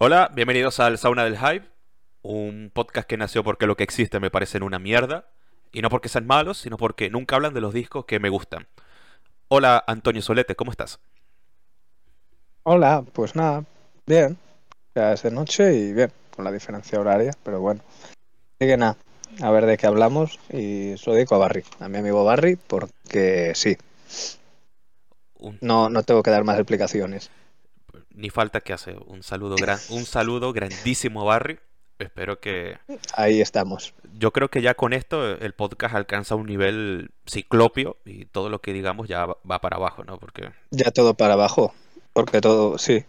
Hola, bienvenidos al Sauna del Hype, un podcast que nació porque lo que existe me parecen una mierda, y no porque sean malos, sino porque nunca hablan de los discos que me gustan. Hola, Antonio Solete, ¿cómo estás? Hola, pues nada, bien. Ya es de noche y bien, con la diferencia horaria, pero bueno. Así que nada, a ver de qué hablamos y se lo dedico a Barry, a mi amigo Barry, porque sí. No, no tengo que dar más explicaciones. Ni falta que hace. Un saludo, gran, un saludo grandísimo a Barry. Espero que... Ahí estamos. Yo creo que ya con esto el podcast alcanza un nivel ciclopio y todo lo que digamos ya va para abajo, ¿no? Porque, Ya todo para abajo, porque todo, sí.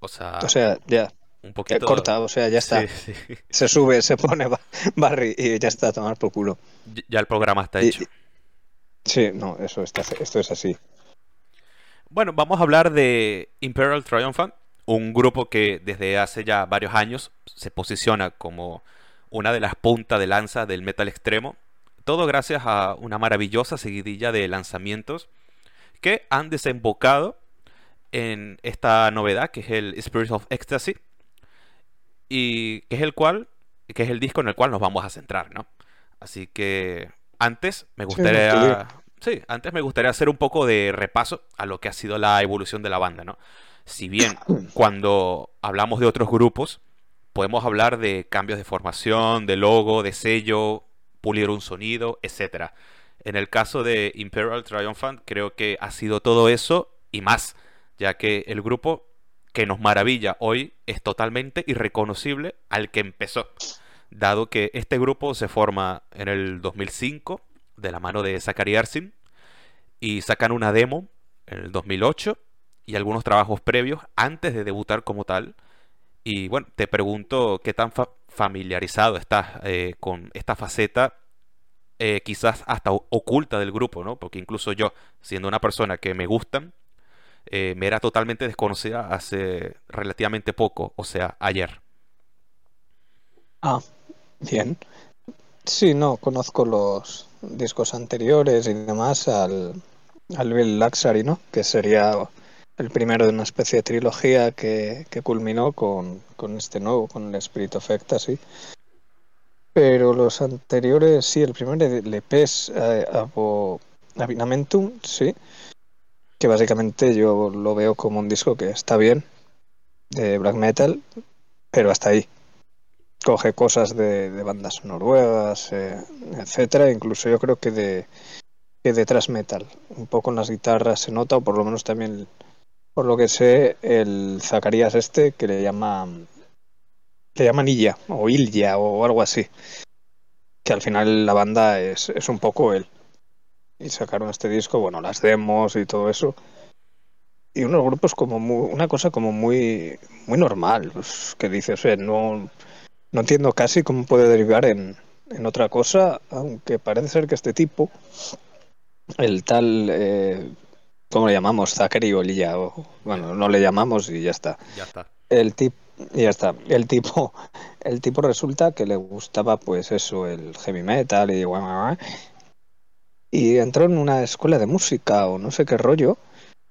o sea, O sea, ya, un ya poquito... corta, o sea, ya está. Sí, sí. Se sube, se pone Ba- Barry y ya está a tomar por culo. Ya el programa está Y- hecho. Sí, no, eso está, esto es así. Bueno, vamos a hablar de Imperial Triumphant, un grupo que desde hace ya varios años se posiciona como una de las puntas de lanza del metal extremo. Todo gracias a una maravillosa seguidilla de lanzamientos que han desembocado en esta novedad que es el Spirit of Ecstasy y que es el cual que es el disco en el cual nos vamos a centrar, ¿no? Así que antes me gustaría. Sí, antes me gustaría hacer un poco de repaso a lo que ha sido la evolución de la banda, ¿no? Si bien cuando hablamos de otros grupos, podemos hablar de cambios de formación, de logo, de sello, pulir un sonido, etcétera. En el caso de Imperial Triumphant, creo que ha sido todo eso y más, ya que el grupo que nos maravilla hoy es totalmente irreconocible al que empezó, dado que este grupo se forma en el 2005 de la mano de Zachary Arsin y sacan una demo en el 2008 y algunos trabajos previos antes de debutar como tal. Y bueno, te pregunto qué tan fa- familiarizado estás eh, con esta faceta, eh, quizás hasta oculta del grupo, ¿no? Porque incluso yo, siendo una persona que me gustan, eh, me era totalmente desconocida hace relativamente poco, o sea, ayer. Ah, bien. Sí, no, conozco los discos anteriores y demás al, al Bill Luxury, ¿no? Que sería el primero de una especie de trilogía que, que culminó con, con este nuevo, con el Spirit of Ecstasy. Pero los anteriores, sí, el primer LP es eh, Abo- Avinamentum, sí, que básicamente yo lo veo como un disco que está bien, de black metal, pero hasta ahí coge cosas de, bandas noruegas, eh, etcétera, incluso yo creo que de que de thrash metal. Un poco en las guitarras se nota, o por lo menos también, por lo que sé, el Zacarías este que le llama le llaman Illa o Ilya o algo así. Que al final la banda es, es un poco él. Y sacaron este disco, bueno, las demos y todo eso. Y unos grupos como muy, una cosa como muy muy normal, pues, que dices, "Oye, no no entiendo casi cómo puede derivar en, en otra cosa, aunque parece ser que este tipo, el tal, eh, ¿cómo le llamamos? Zachary o Lilla, o bueno, no le llamamos y ya está. Ya está. El tipo, ya está. El tipo, el tipo resulta que le gustaba, pues eso, el heavy metal y guau. y entró en una escuela de música o no sé qué rollo.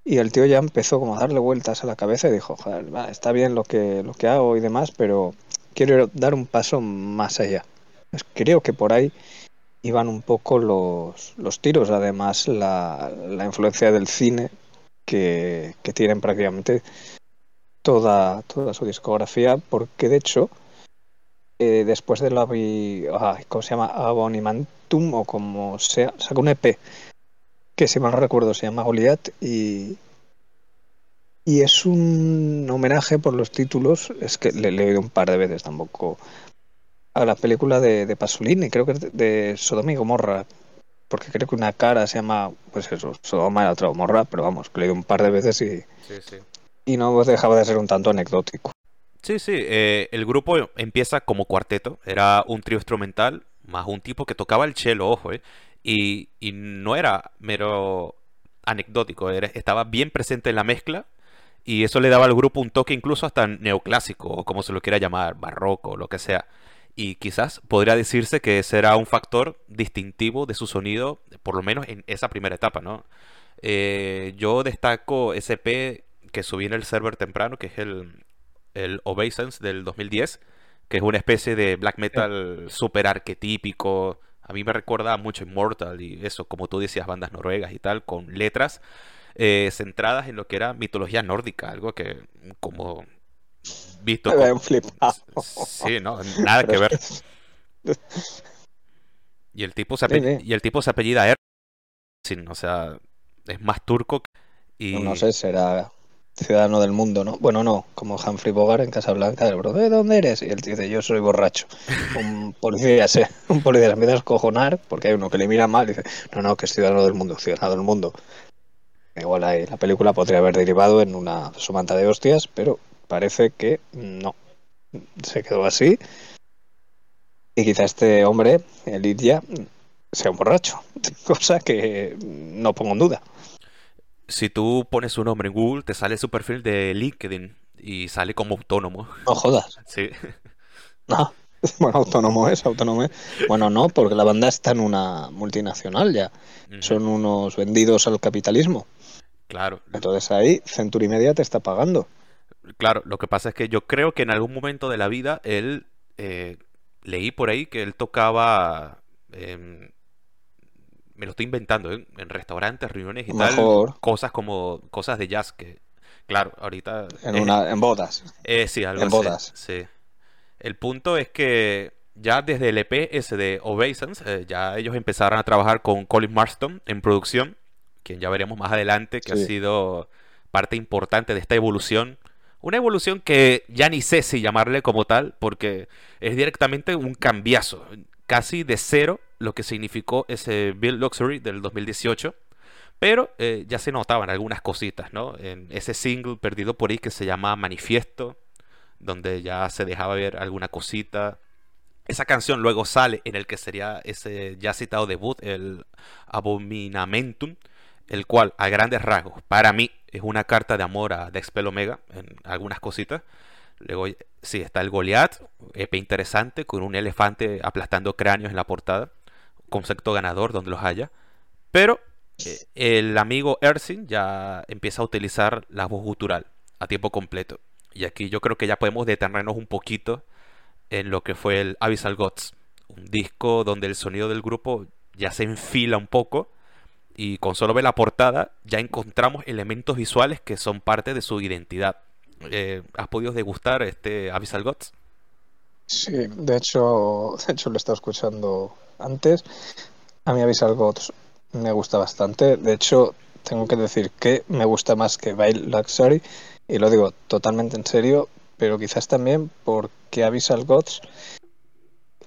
Y el tío ya empezó como a darle vueltas a la cabeza y dijo, joder, va, está bien lo que, lo que hago y demás, pero quiero dar un paso más allá. Pues creo que por ahí iban un poco los, los tiros, además la, la influencia del cine que, que tienen prácticamente toda, toda su discografía, porque de hecho, eh, después de la ¿cómo se llama? Abonimantum o como sea, sacó un EP que si mal no recuerdo se llama Goliath y y es un homenaje por los títulos, es que le, le he oído un par de veces tampoco, a la película de, de Pasolini, creo que es de, de Sodoma y Gomorra, porque creo que una cara se llama, pues eso, Sodoma y la otra Gomorra, pero vamos, le he oído un par de veces y, Sí, sí. y no dejaba de ser un tanto anecdótico. Sí, sí, eh, el grupo empieza como cuarteto, era un trío instrumental, más un tipo que tocaba el cello, ojo, eh, y, y no era mero anecdótico, era- estaba bien presente en la mezcla, y eso le daba al grupo un toque incluso hasta neoclásico, o como se lo quiera llamar, barroco, lo que sea. Y quizás podría decirse que ese era un factor distintivo de su sonido, por lo menos en esa primera etapa, ¿no? Eh, yo destaco ese P que subí en el server temprano, que es el el Obeisance del 2010, que es una especie de black metal súper arquetípico. A mí me recuerda mucho Immortal y eso, como tú decías, bandas noruegas y tal, con letras eh, centradas en lo que era mitología nórdica, algo que como visto... un flip. Sí, no, nada que ver. Y el tipo se, apellida, y el tipo se apellida Ersin, o sea, es más turco. Y... No, sé, será ciudadano del mundo, ¿no? Bueno, no, como Humphrey Bogart en Casablanca, del bro, ¿de dónde eres? Y él dice, yo soy borracho. Un policía se, un policía se empieza a escojonar porque hay uno que le mira mal y dice, no, no, que es ciudadano del mundo, ciudadano del mundo. Igual ahí la película podría haber derivado en una somanta de hostias, pero parece que no. Se quedó así y quizá este hombre, el sea un borracho, cosa que no pongo en duda. Si tú pones su nombre en Google, te sale su perfil de LinkedIn y sale como autónomo. No jodas. Sí. No, bueno, autónomo es, autónomo es. Bueno, no, porque la banda está en una multinacional ya. Son unos vendidos al capitalismo. Claro. Entonces ahí Century Media te está pagando. Claro, lo que pasa es que yo creo que en algún momento de la vida él eh, leí por ahí que él tocaba, me lo estoy inventando, ¿eh? en restaurantes, reuniones y tal, cosas como cosas de jazz que, claro, ahorita... En, una, en bodas. Eh, sí, algo En bodas. Sí. El punto es que ya desde el EP ese de Obeisance, eh, ya ellos empezaron a trabajar con Colin Marston en producción, quien ya veremos más adelante, que ha sido parte importante de esta evolución una evolución que ya ni sé si llamarle como tal, porque es directamente un cambiazo, casi de cero lo que significó ese Build Luxury del 2018. Pero eh, ya se notaban algunas cositas, ¿no? En ese single perdido por ahí que se llama Manifiesto, donde ya se dejaba ver alguna cosita. Esa canción luego sale en el que sería ese ya citado debut, el Abominamentum, el cual a grandes rasgos, para mí, es una carta de amor a Dexpel Omega en algunas cositas. Luego, sí, está el Goliath, EP interesante, con un elefante aplastando cráneos en la portada. Concepto ganador donde los haya. Pero eh, el amigo Ersin ya empieza a utilizar la voz gutural a tiempo completo. Y aquí yo creo que ya podemos detenernos un poquito en lo que fue el Abyssal Gods. Un disco donde el sonido del grupo ya se enfila un poco y con solo ver la portada ya encontramos elementos visuales que son parte de su identidad. Eh, ¿Has podido degustar este Abyssal Gods? Sí, de hecho, de hecho lo he estado escuchando antes. A mí Abyssal Gods me gusta bastante. De hecho, tengo que decir que me gusta más que Veil Luxury. Y lo digo totalmente en serio, pero quizás también porque Abyssal Gods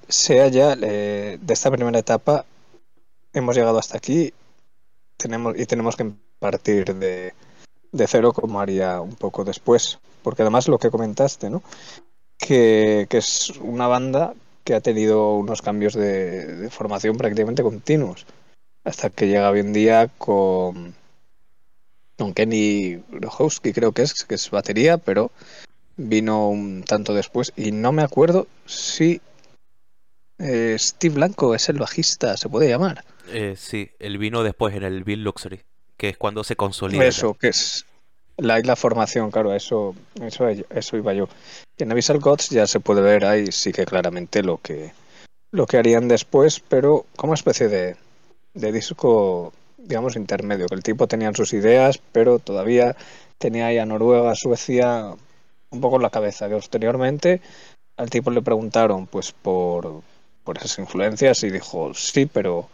sea ya eh, de esta primera etapa hemos llegado hasta aquí tenemos y tenemos que partir de, de cero como haría un poco después. Porque además lo que comentaste, ¿no? Que, es una banda que ha tenido unos cambios de, formación prácticamente continuos. Hasta que llega hoy en día con, con Kenny Rohowski, creo que es, que es batería, pero vino un tanto después. Y no me acuerdo si eh, Steve Blanco es el bajista, se puede llamar. Eh, sí, el vino después en el Bill Luxury, que es cuando se consolida. Eso, que es la, la formación, claro, eso, eso, iba yo. en Abyssal Gods ya se puede ver ahí sí que claramente lo que, lo que harían después, pero como especie de, de disco, digamos, intermedio, que el tipo tenía sus ideas, pero todavía tenía ahí a Noruega, Suecia un poco en la cabeza, que posteriormente al tipo le preguntaron pues por, por esas influencias y dijo sí, pero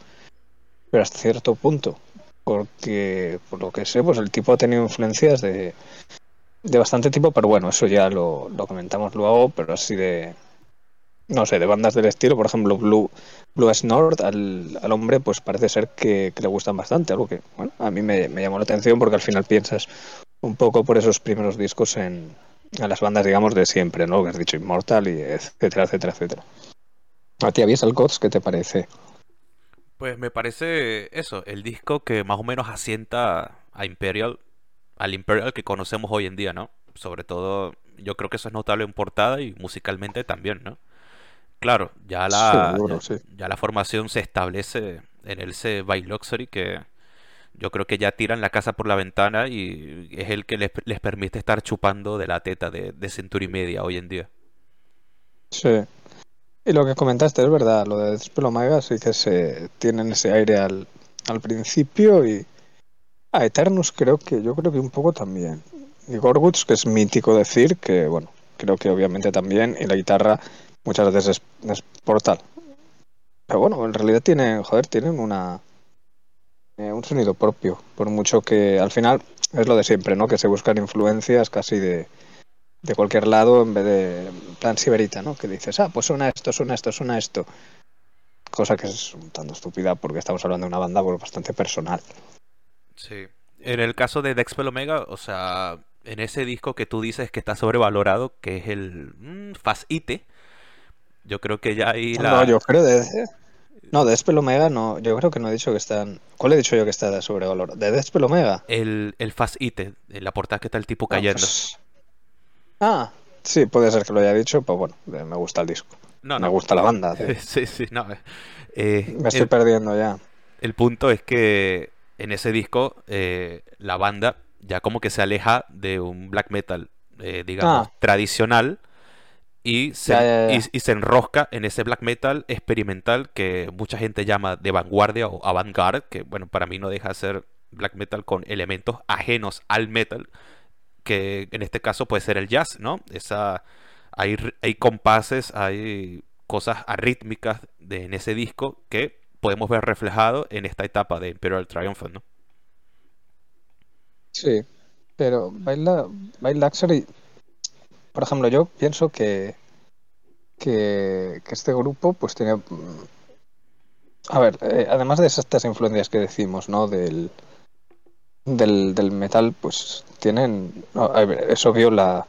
pero hasta cierto punto. Porque, por lo que sé, pues el tipo ha tenido influencias de, de bastante tipo, pero bueno, eso ya lo, lo comentamos luego, pero así de, no sé, de bandas del estilo, por ejemplo, Blue, Blue Snort, al, al hombre, pues parece ser que, le gustan bastante, algo que, bueno, a mí me, me, llamó la atención porque al final piensas un poco por esos primeros discos en, en las bandas, digamos, de siempre, ¿no? Que has dicho Immortal y etcétera, etcétera, etcétera. ¿A ti habías Gods? ¿Qué te parece? Pues me parece eso, el disco que más o menos asienta a Imperial, al Imperial que conocemos hoy en día, ¿no? Sobre todo, yo creo que eso es notable en portada y musicalmente también, ¿no? Claro, ya la, ya, la formación se establece en el C by Luxury que yo creo que ya tiran la casa por la ventana y es el que les, les permite estar chupando de la teta de, de Century Media hoy en día. Sí. Y lo que comentaste es verdad, lo de Despelomega sí que se tienen ese aire al, al principio y a Eternus creo que yo creo que un poco también. Y Gorguts, que es mítico decir, que bueno, creo que obviamente también, y la guitarra muchas veces es, es portal. Pero bueno, en realidad tienen, joder, tienen una eh, un sonido propio, por mucho que al final es lo de siempre, ¿no? Que se buscan influencias casi de, de cualquier lado en vez de plan siberita, ¿no? Que dices, ah, pues suena esto, suena esto, suena esto. Cosa que es un tanto estúpida porque estamos hablando de una banda pues, bastante personal. Sí. En el caso de Dexpel Omega, o sea, en ese disco que tú dices que está sobrevalorado, que es el mm, Fast Ite, yo creo que ya ahí la... No, yo creo de... No, de Despel Omega no, yo creo que no he dicho que están... ¿Cuál he dicho yo que está sobrevalorado? ¿De Despel Omega? El, el Fast Ite, en la portada que está el tipo No, cayendo. pues- Ah, sí, puede ser que lo haya dicho, pues bueno, eh, me gusta el disco. No, Me no. gusta la banda, tío. Sí, sí, no. eh, Me estoy el, perdiendo ya. el punto es que en ese disco eh, la banda ya como que se aleja de un black metal, eh, digamos, Ah. tradicional y se, Ya, ya, ya. y- y se enrosca en ese black metal experimental que mucha gente llama de vanguardia o avant-garde, que bueno, para mí no deja de ser black metal con elementos ajenos al metal, que en este caso puede ser el jazz, ¿no? Esa, hay, hay compases, hay cosas arrítmicas de, en ese disco que podemos ver reflejado en esta etapa de Imperial Triumphant, ¿no? Sí, pero Baila, Baila Luxury, por ejemplo, yo pienso que, que, que este grupo pues tiene... mm, A ver, eh, además de esas estas influencias que decimos, ¿no? Del, del, del metal, pues tienen... es obvio la,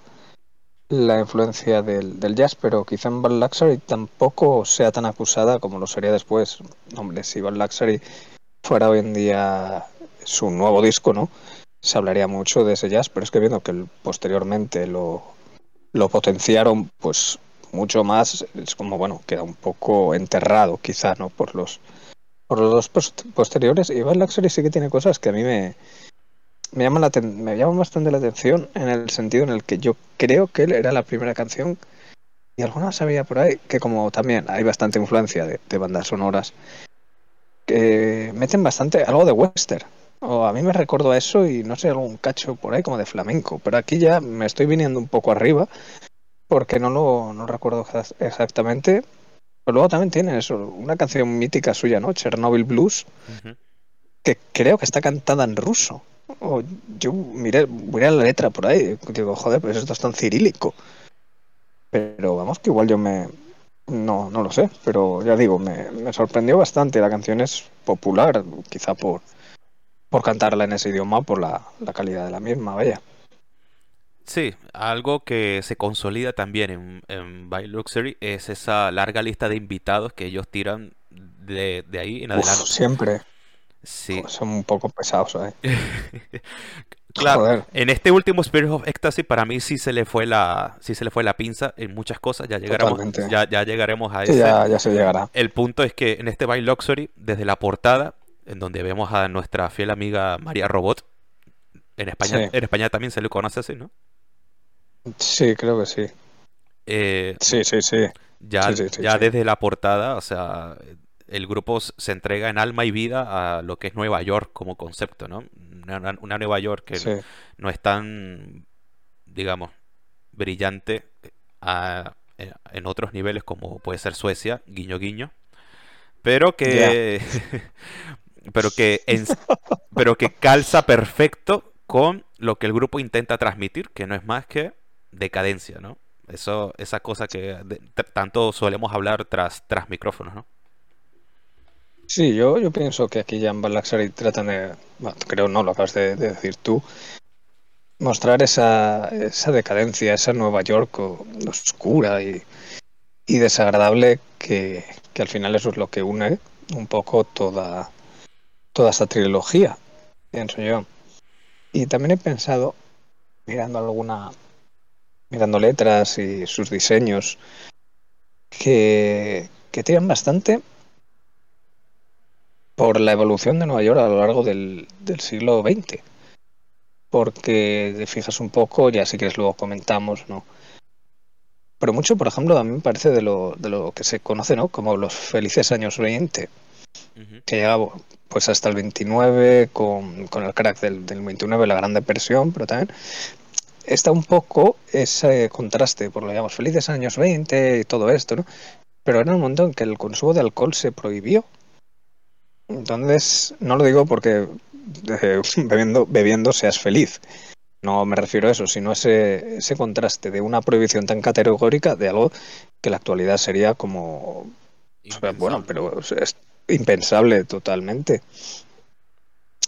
la influencia del, del jazz, pero quizá en Bad Luxury tampoco sea tan acusada como lo sería después. Hombre, si Bad Luxury fuera hoy en día su nuevo disco, ¿no? Se hablaría mucho de ese jazz, pero es que viendo que posteriormente lo, lo potenciaron, pues mucho más, es como, bueno, queda un poco enterrado quizá, ¿no? Por los, por los dos post- posteriores. Y Bad Luxury sí que tiene cosas que a mí me, me llaman la me llaman bastante la atención en el sentido en el que yo creo que él era la primera canción y alguna sabía por ahí que como también hay bastante influencia de, de bandas sonoras que meten bastante algo de western o a mí me recordó a eso y no sé algún cacho por ahí como de flamenco pero aquí ya me estoy viniendo un poco arriba porque no lo no recuerdo exa- exactamente pero luego también tiene eso una canción mítica suya no Chernobyl Blues que creo que está cantada en ruso. O yo miré, miré la letra por ahí, digo, joder, pues esto es tan cirílico. Pero vamos que igual yo me... No, no lo sé, pero ya digo, me, me sorprendió bastante. La canción es popular, quizá por, por cantarla en ese idioma, por la, la calidad de la misma, vaya. Sí, algo que se consolida también en, en By Luxury es esa larga lista de invitados que ellos tiran de, de ahí en Uf, adelante. siempre Sí, son un poco pesados, ¿eh? claro. Joder. En este último Spirit of Ecstasy para mí sí se le fue la, sí se le fue la pinza en muchas cosas. Ya llegaremos, ya, ya llegaremos a Sí, ese. ya, ya se llegará. El punto es que en este By Luxury, desde la portada, en donde vemos a nuestra fiel amiga María Robot, en España, Sí. en España también se le conoce así, ¿no? Sí, creo que sí. Eh, Sí, sí, sí. ya Sí, sí, sí, ya desde la portada, o sea, el grupo se entrega en alma y vida a lo que es Nueva York como concepto, ¿no? Una, Nueva York que no es tan, digamos, brillante a- en en otros niveles como puede ser Suecia, guiño guiño, pero que pero que en- pero que calza perfecto con lo que el grupo intenta transmitir, que no es más que decadencia, ¿no? Eso, esa cosa que tanto solemos hablar tras, tras micrófonos, ¿no? Sí, yo, yo pienso que aquí ya en Bad Luxury tratan de, bueno, creo no, lo acabas de, de decir tú, mostrar esa, esa decadencia, esa Nueva York oscura y, y desagradable que, que al final eso es lo que une un poco toda, toda esta trilogía, pienso yo. Y también he pensado, mirando alguna, mirando letras y sus diseños, que, que tiran bastante por la evolución de Nueva York a lo largo del, del siglo XX. Porque te fijas un poco, ya si quieres luego comentamos, ¿no? Pero mucho, por ejemplo, a mí me parece de lo, de lo que se conoce, ¿no? Como los felices años 20, que llegaba pues hasta el 29 con, con el crack del, del 29, la Gran Depresión, pero también está un poco ese contraste, por lo que llamamos felices años 20 y todo esto, ¿no? Pero era un momento en que el consumo de alcohol se prohibió. Entonces, no lo digo porque eh, bebiendo, seas feliz. No me refiero a eso, sino ese, ese contraste de una prohibición tan categórica de algo que en la actualidad sería como... bueno, pero es impensable totalmente.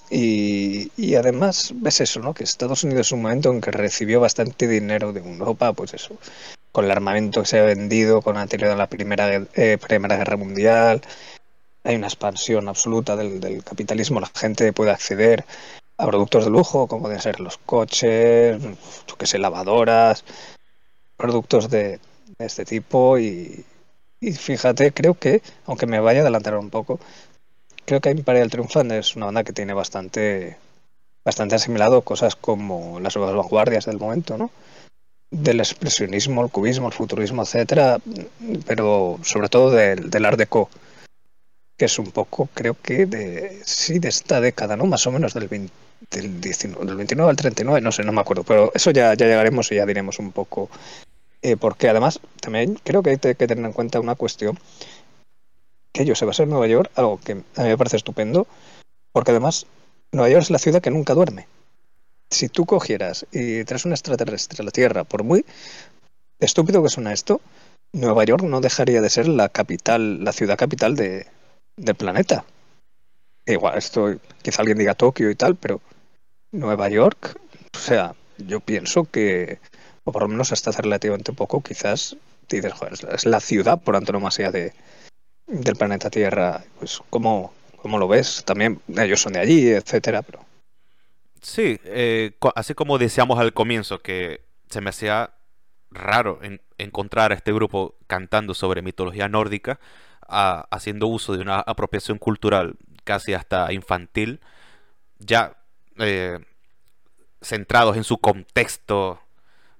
Y, además ves eso, ¿no? Que Estados Unidos es un momento en que recibió bastante dinero de Europa, pues eso, con el armamento que se ha vendido, con teoría de la Primera, eh, primera Guerra Mundial. Hay una expansión absoluta del, del, capitalismo, la gente puede acceder a productos de lujo, como pueden ser los coches, yo que sé, lavadoras, productos de, de este tipo. Y, y fíjate, creo que, aunque me vaya a adelantar un poco, creo que Imperial Triumphant es una banda que tiene bastante bastante asimilado cosas como las nuevas vanguardias del momento, ¿no? Del expresionismo, el cubismo, el futurismo, etcétera, pero sobre todo del, del Art Deco, que es un poco, creo que de sí de esta década, ¿no? Más o menos del 20, del, 19, del 29 al 39, no sé, no me acuerdo, pero eso ya, ya llegaremos y ya diremos un poco. Eh, porque además, también creo que hay que tener en cuenta una cuestión que se basa en Nueva York, algo que a mí me parece estupendo, porque además Nueva York es la ciudad que nunca duerme. Si tú cogieras y traes un extraterrestre a la Tierra, por muy estúpido que suena esto, Nueva York no dejaría de ser la capital, la ciudad capital de, del planeta. Igual, esto quizá alguien diga Tokio y tal, pero Nueva York, o sea, yo pienso que, o por lo menos hasta hace relativamente poco, quizás dices, joder, es la ciudad por antonomasia de, del planeta Tierra, pues ¿cómo, cómo lo ves? También ellos son de allí, etcétera, pero... Sí, eh, así como decíamos al comienzo que se me hacía raro en, encontrar a este grupo cantando sobre mitología nórdica, haciendo uso de una apropiación cultural casi hasta infantil, ya eh, centrados en su contexto,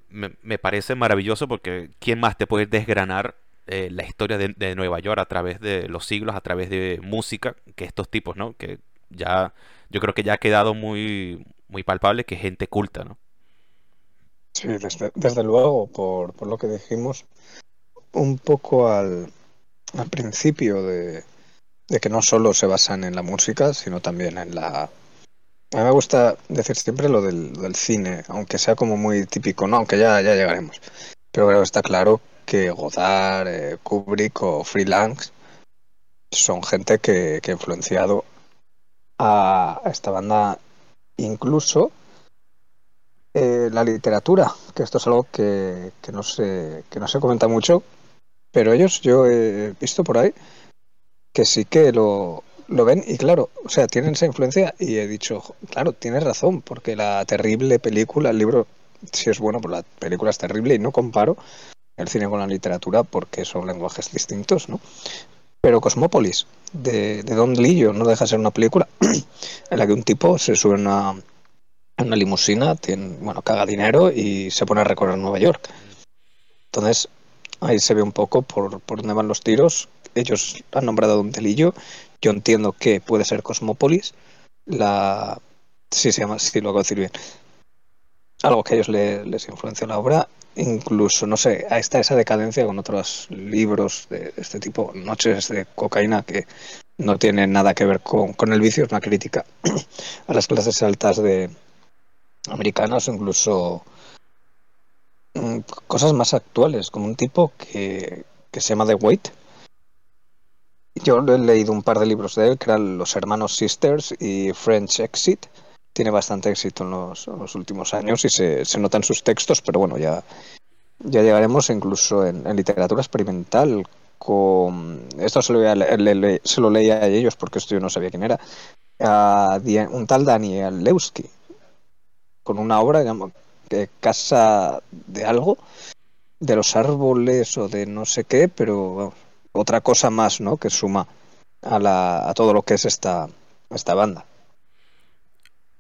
me, me, parece maravilloso porque ¿quién más te puede desgranar eh, la historia de, Nueva York a través de los siglos, a través de música, que estos tipos, ¿no? Que ya, yo creo que ya ha quedado muy, muy palpable que gente culta, ¿no? Sí, desde, luego, por, por, lo que dijimos, un poco al, al principio de, de, que no solo se basan en la música, sino también en la... A mí me gusta decir siempre lo del, cine, aunque sea como muy típico, ¿no? Aunque ya, ya llegaremos. Pero creo está claro que Godard, eh, Kubrick o Freelance son gente que, que ha influenciado a, esta banda incluso eh, la literatura, que esto es algo que, que, no se, que no se comenta mucho, pero ellos yo he visto por ahí que sí que lo, lo ven y claro, o sea, tienen esa influencia y he dicho, claro, tienes razón, porque la terrible película, el libro, si es bueno, pues la película es terrible y no comparo el cine con la literatura porque son lenguajes distintos, ¿no? Pero Cosmópolis, de, de Don Lillo, no deja de ser una película en la que un tipo se sube a una, limusina, tiene, bueno, caga dinero y se pone a recorrer Nueva York. Entonces, ahí se ve un poco por, por dónde van los tiros. Ellos han nombrado a Don Delillo. Yo entiendo que puede ser Cosmópolis. La... Sí, se llama, sí, lo hago decir bien. Algo que a ellos les, les influenció la obra incluso, no sé, está esa decadencia con otros libros de este tipo, Noches de cocaína, que no tienen nada que ver con, con el vicio, es una crítica a las clases altas de americanas, incluso mm, cosas más actuales, como un tipo que, que se llama The Wait. Yo he leído un par de libros de él, que eran Los Hermanos Sisters y French Exit, tiene bastante éxito en los, últimos años y se, se notan sus textos, pero bueno, ya, ya llegaremos incluso en, literatura experimental con... Esto se lo, se lo leía a ellos porque esto yo no sabía quién era. A un tal Daniel Lewski, con una obra digamos, que casa de algo, de los árboles o de no sé qué, pero otra cosa más, ¿no? Que suma a, la, a todo lo que es esta, esta banda.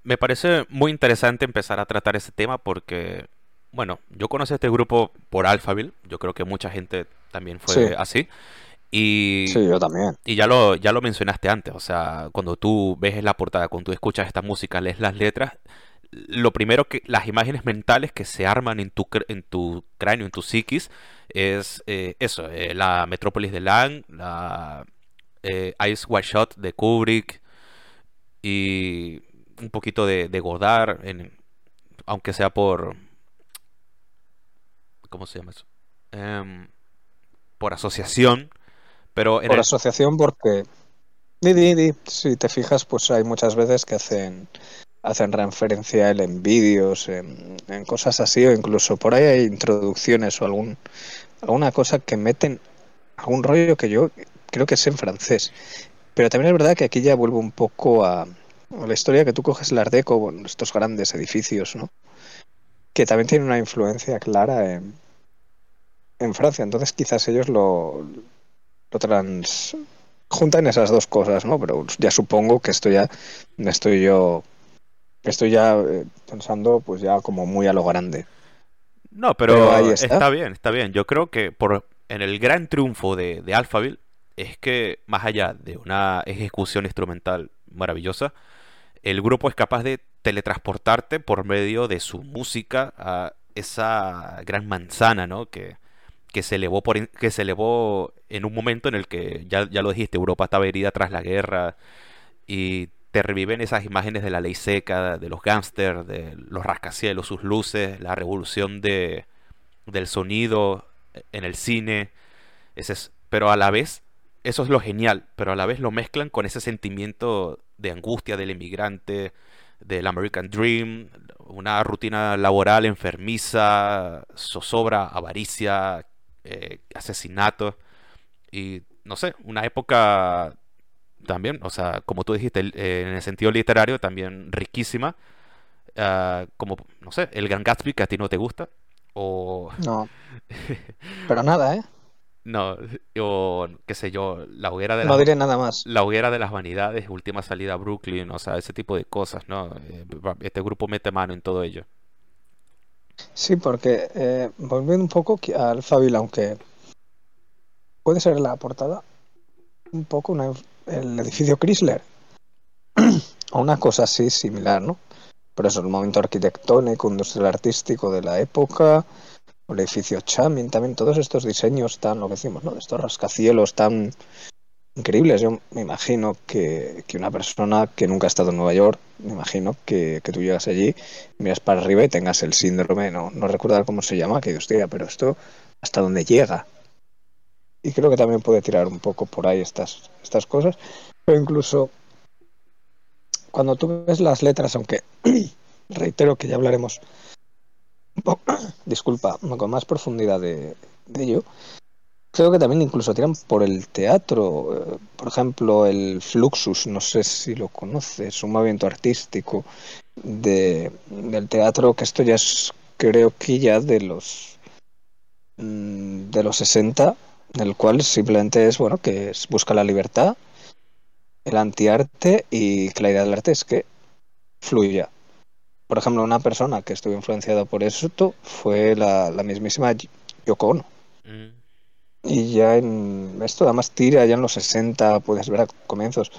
Me parece muy interesante empezar a tratar ese tema porque, bueno, yo conocí a este grupo por Alphaville, yo creo que mucha gente también fue así. Y, sí, yo también. Y ya lo, ya lo mencionaste antes, o sea, cuando tú ves la portada, cuando tú escuchas esta música, lees las letras, lo primero que las imágenes mentales que se arman en tu, en tu cráneo, en tu psiquis, es eh, eso, eh, la Metrópolis de Lang, la eh, Ice White Shot de Kubrick y un poquito de, de Godard, aunque sea por... ¿Cómo se llama eso? Em, por asociación, pero... por asociación porque... Si te fijas, pues hay muchas veces que hacen hacen referencia a él en vídeos, en, cosas así, o incluso por ahí hay introducciones o algún, alguna cosa que meten algún rollo que yo creo que es en francés. Pero también es verdad que aquí ya vuelvo un poco a, la historia que tú coges el Ardeco, estos grandes edificios, ¿no? Que también tienen una influencia clara en, en Francia. Entonces quizás ellos lo, lo trans juntan esas dos cosas, ¿no? Pero ya supongo que esto ya estoy yo Estoy ya eh, pensando pues ya como muy a lo grande. No, pero, está. bien, está bien. Yo creo que por en el gran triunfo de, de Alphaville es que más allá de una ejecución instrumental maravillosa, el grupo es capaz de teletransportarte por medio de su música a esa gran manzana, ¿no? Que, que se elevó por que se en un momento en el que ya, ya lo dijiste, Europa estaba herida tras la guerra y te reviven esas imágenes de la ley seca, de los gángsters, de los rascacielos, sus luces, la revolución de, del sonido en el cine. Ese es, pero a la vez, eso es lo genial, pero a la vez lo mezclan con ese sentimiento de angustia del inmigrante, del American Dream, una rutina laboral enfermiza, zozobra, avaricia, eh, asesinato y no sé, una época también, o sea, como tú dijiste, eh, en el sentido literario también riquísima. Ah, como, no sé, el Gran Gatsby que a ti no te gusta. O... No. Pero nada, ¿eh? No, o qué sé yo, la hoguera de No diré nada más. La hoguera de las vanidades, última salida a Brooklyn, o sea, ese tipo de cosas, ¿no? Eh, este grupo mete mano en todo ello. Sí, porque eh, volviendo un poco al Fabil, aunque puede ser la portada, un poco una, el edificio Chrysler. o una cosa así similar, ¿no? Pero eso, el momento arquitectónico, industrial artístico de la época, el edificio Chamin, también todos estos diseños tan, lo que decimos, ¿no? Estos rascacielos tan increíbles. Yo me imagino que, una persona que nunca ha estado en Nueva York, me imagino que, tú llegas allí, miras para arriba y tengas el síndrome, no, no recuerdo cómo se llama, que hostia, pero esto, ¿hasta dónde llega? y creo que también puede tirar un poco por ahí estas, estas cosas. Pero incluso cuando tú ves las letras, aunque reitero que ya hablaremos disculpa, con más profundidad de, ello, creo que también incluso tiran por el teatro. Eh, por ejemplo, el Fluxus, no sé si lo conoces, un movimiento artístico de, del teatro, que esto ya es, creo que ya de los mm, de los 60 el cual simplemente es, bueno, que busca la libertad, el antiarte y que la idea del arte es que fluya. Por ejemplo, una persona que estuvo influenciada por esto fue la, mismísima Yoko Ono. Mm. Y ya en esto además tira ya en los 60, puedes ver a comienzos,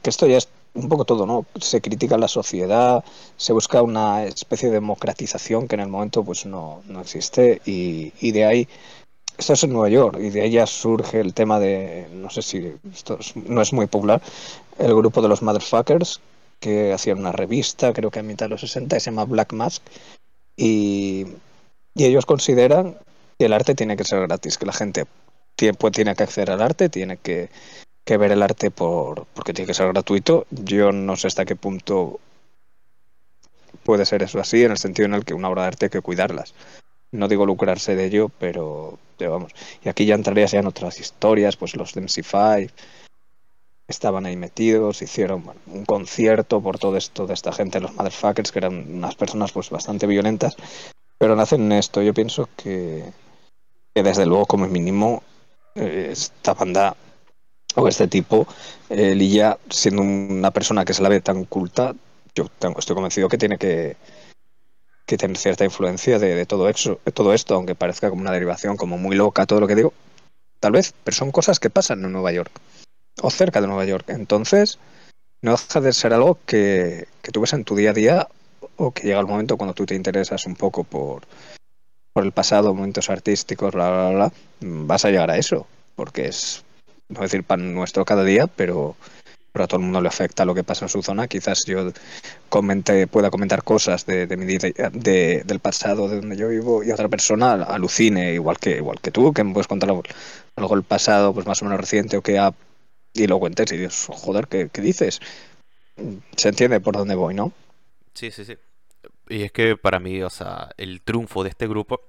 que esto ya es un poco todo, ¿no? Se critica la sociedad, se busca una especie de democratización que en el momento pues no, no existe y, y de ahí esto es en Nueva York y de ella surge el tema de, no sé si esto no es muy popular, el grupo de los Motherfuckers que hacían una revista, creo que a mitad de los 60, se llama Black Mask y, ellos consideran que el arte tiene que ser gratis, que la gente tiene, tiene que acceder al arte, tiene que, que ver el arte por, porque tiene que ser gratuito. Yo no sé hasta qué punto puede ser eso así, en el sentido en el que una obra de arte hay que cuidarlas no digo lucrarse de ello, pero, vamos. Y aquí ya entraría ya en otras historias, pues los de MC5 estaban ahí metidos, hicieron un concierto por todo esto de esta gente, los motherfuckers, que eran unas personas pues bastante violentas, pero nacen esto. Yo pienso que, que desde luego, como mínimo, eh, esta banda o este tipo, eh, Lilla, siendo una persona que se la ve tan culta, yo estoy convencido que tiene que, que tener cierta influencia de, de todo, eso, de todo esto, aunque parezca como una derivación, como muy loca todo lo que digo, tal vez, pero son cosas que pasan en Nueva York o cerca de Nueva York. Entonces, no deja de ser algo que, que tú ves en tu día a día o que llega el momento cuando tú te interesas un poco por, por el pasado, momentos artísticos, bla, bla, bla, vas a llegar a eso, porque es, no decir pan nuestro cada día, pero, pero a todo el mundo le afecta lo que pasa en su zona. Quizás yo comente, pueda comentar cosas de, de mi de, del pasado, de donde yo vivo, y otra persona alucine, igual que, igual que tú, que me puedes contar algo, algo del pasado, pues más o menos reciente, o que ha y lo cuentes y dices, joder, ¿qué, ¿qué, dices? Se entiende por dónde voy, ¿no? Sí, sí, sí. Y es que para mí, o sea, el triunfo de este grupo,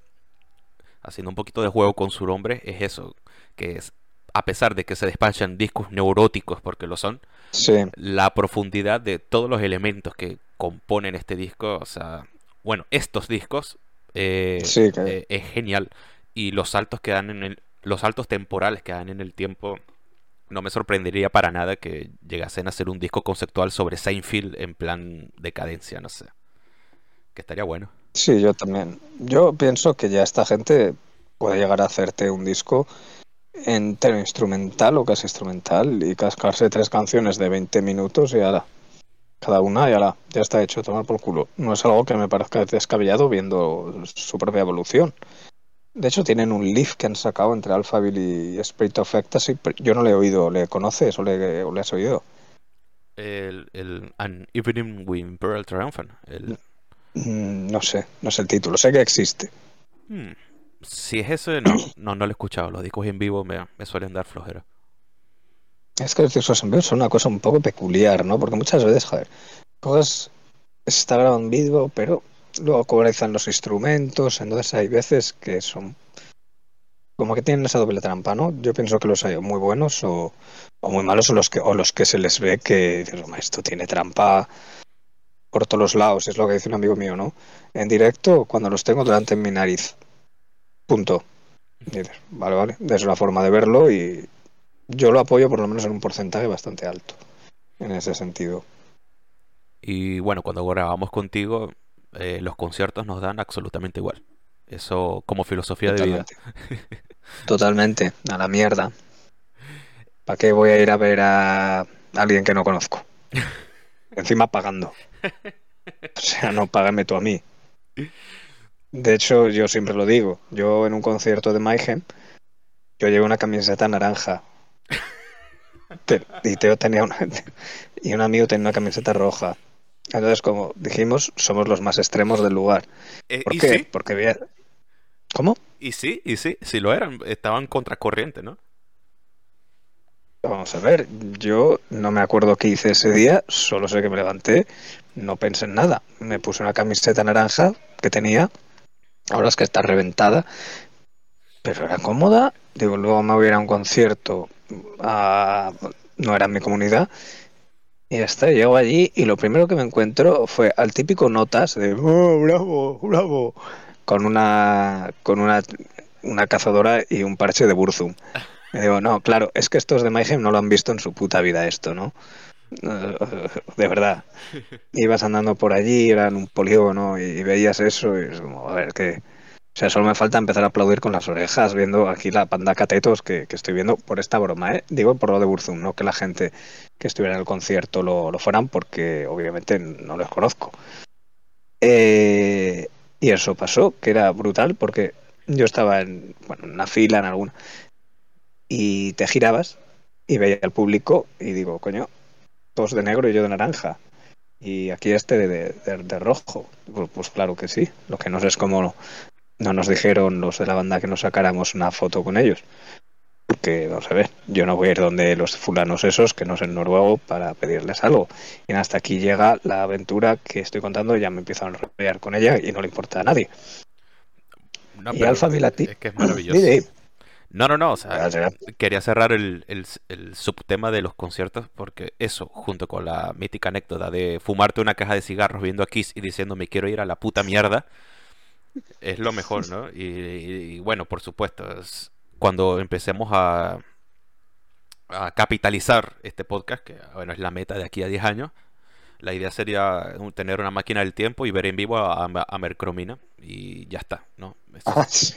haciendo un poquito de juego con su nombre, es eso, que es, a pesar de que se despachan discos neuróticos, porque lo son, sí. la profundidad de todos los elementos que componen este disco, o sea, bueno, estos discos, eh, sí, que... eh, es genial. Y los saltos que dan en el, los saltos temporales que dan en el tiempo no me sorprendería para nada que llegasen a hacer un disco conceptual sobre Seinfeld en plan decadencia, no sé. Que estaría bueno. Sí, yo también. Yo pienso que ya esta gente puede llegar a hacerte un disco entero instrumental o casi instrumental y cascarse tres canciones de 20 minutos y ahora cada una y ahora ya está hecho, tomar por culo. No es algo que me parezca descabellado viendo su propia evolución. De hecho, tienen un live que han sacado entre Alphaville y Spirit of Ecstasy. Yo no le he oído. ¿Le conoces o le, o le has oído? El, el An Evening with Imperial Triumphant. El... Mm, No sé, no sé el título. Sé que existe. Hmm. Si es ese, no, no, no lo he escuchado. Los discos en vivo me, me suelen dar flojera. Es que los discos en vivo son una cosa un poco peculiar, ¿no? Porque muchas veces, joder, cosas se está grabando en vivo, pero luego cobrezan los instrumentos, entonces hay veces que son como que tienen esa doble trampa, ¿no? Yo pienso que los hay muy buenos o, o muy malos o los que o los que se les ve que esto tiene trampa por todos los lados, es lo que dice un amigo mío, ¿no? En directo cuando los tengo delante en mi nariz. Punto. Vale, vale, es una forma de verlo y yo lo apoyo por lo menos en un porcentaje bastante alto en ese sentido. Y bueno, cuando grabamos contigo, eh, los conciertos nos dan absolutamente igual. Eso como filosofía Totalmente. de vida. Totalmente, a la mierda. ¿Para qué voy a ir a ver a alguien que no conozco? Encima pagando. O sea, no págame tú a mí. De hecho, yo siempre lo digo. Yo en un concierto de Mayhem, yo llevo una camiseta naranja. Y Teo tenía una, y un amigo tenía una camiseta roja. Entonces, como dijimos, somos los más extremos del lugar. Eh, ¿Por qué? sí, Porque había... ¿Cómo? y sí, y sí, sí lo eran. Estaban contracorriente, ¿no? Vamos a ver, yo no me acuerdo qué hice ese día, solo sé que me levanté, no pensé en nada. Me puse una camiseta naranja que tenía, ahora es que está reventada, pero era cómoda. Digo, luego me voy a ir a un concierto, a- no era en mi comunidad, y ya está, llego allí y lo primero que me encuentro fue al típico notas de "Oh, bravo, bravo, con una, con una, una cazadora y un parche de Burzum. Y digo, no, claro, es que estos de Mayhem no lo han visto en su puta vida esto, ¿no? De verdad. Ibas andando por allí, era en un polígono y, veías eso y es como, a ver, que... O sea, solo me falta empezar a aplaudir con las orejas viendo aquí la panda catetos que, que estoy viendo por esta broma, ¿eh? Digo por lo de Burzum, no que la gente que estuviera en el concierto lo, lo fueran porque obviamente no los conozco. Eh, y eso pasó, que era brutal porque yo estaba en, bueno, en una fila, en alguna, y te girabas y veía al público y digo, coño, todos de negro y yo de naranja. Y aquí este de, de, de rojo. Pues, pues, claro que sí. Lo que no sé es cómo no nos dijeron los de la banda que nos sacáramos una foto con ellos. Porque, no sé, yo no voy a ir donde los fulanos esos, que no sé en noruego, para pedirles algo. Y hasta aquí llega la aventura que estoy contando, ya me empiezo a enrollar con ella y no le importa a nadie. No, y Alfa Milati. Es que es maravilloso. No, no, no, o sea, quería cerrar el, el, el subtema de los conciertos porque eso, junto con la mítica anécdota de fumarte una caja de cigarros viendo a Kiss y diciendo me quiero ir a la puta mierda, es lo mejor, ¿no? Y, y- y bueno, por supuesto, es- cuando empecemos a, a capitalizar este podcast, que bueno, es la meta de aquí a 10 años. La idea sería tener una máquina del tiempo y ver en vivo a, a Mercromina y ya está, ¿no? Ah, sí.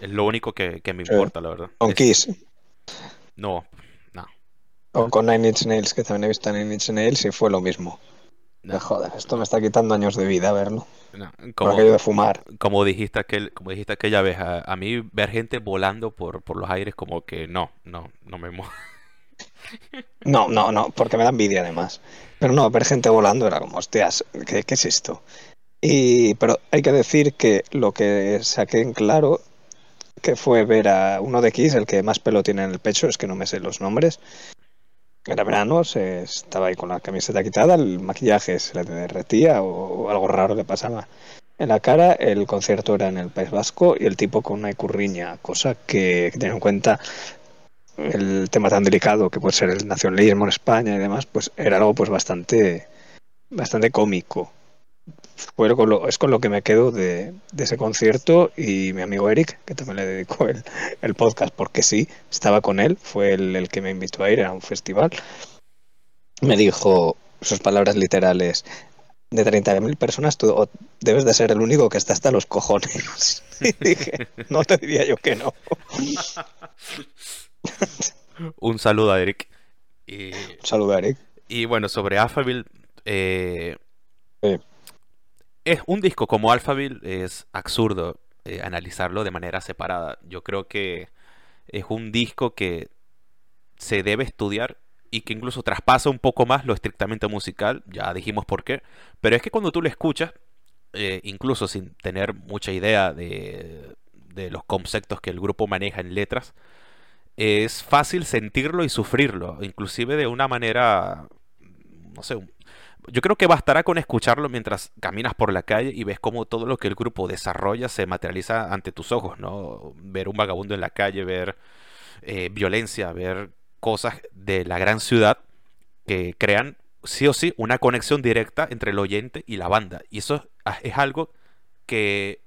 Es lo único que, que me importa, la verdad. Con Es- Kiss. No, no. O con Nine Inch Nails, que también he visto Nine Inch Nails y fue lo mismo. no, Joder, esto me está quitando años de vida verlo. No. Como, de fumar. como dijiste aquel, como dijiste aquella vez, a, a mí ver gente volando por, por los aires como que no, no, no me mo- No, no, no, porque me da envidia además. Pero no, ver gente volando era como, hostias, ¿qué, qué es esto? Y, pero hay que decir que lo que saqué en claro que fue ver a uno de Kiss, el que más pelo tiene en el pecho, es que no me sé los nombres. Era verano, se estaba ahí con la camiseta quitada, el maquillaje se le derretía o, algo raro le pasaba en la cara. El concierto era en el País Vasco y el tipo con una icurriña, cosa que, que teniendo en cuenta el tema tan delicado que puede ser el nacionalismo en España y demás, pues era algo pues bastante bastante cómico. Con lo- es con lo que me quedo de, de ese concierto y mi amigo Eric, que también le dedicó el, el podcast porque sí, estaba con él, fue el, el que me invitó a ir a un festival, me dijo sus palabras literales, de 30.000 personas tú debes de ser el único que está hasta los cojones. Y dije, no te diría yo que no. Un saludo a Eric. Y, Un saludo a Eric. y bueno, sobre Alphaville, eh, Sí. Es un disco como Alphaville, es absurdo eh, analizarlo de manera separada. Yo creo que es un disco que se debe estudiar y que incluso traspasa un poco más lo estrictamente musical, ya dijimos por qué, pero es que cuando tú lo escuchas, eh, incluso sin tener mucha idea de, de los conceptos que el grupo maneja en letras, es fácil sentirlo y sufrirlo, inclusive de una manera, no sé, yo creo que bastará con escucharlo mientras caminas por la calle y ves cómo todo lo que el grupo desarrolla se materializa ante tus ojos, ¿no? Ver un vagabundo en la calle, ver eh, violencia, ver cosas de la gran ciudad que crean sí o sí una conexión directa entre el oyente y la banda. Y eso es- es algo que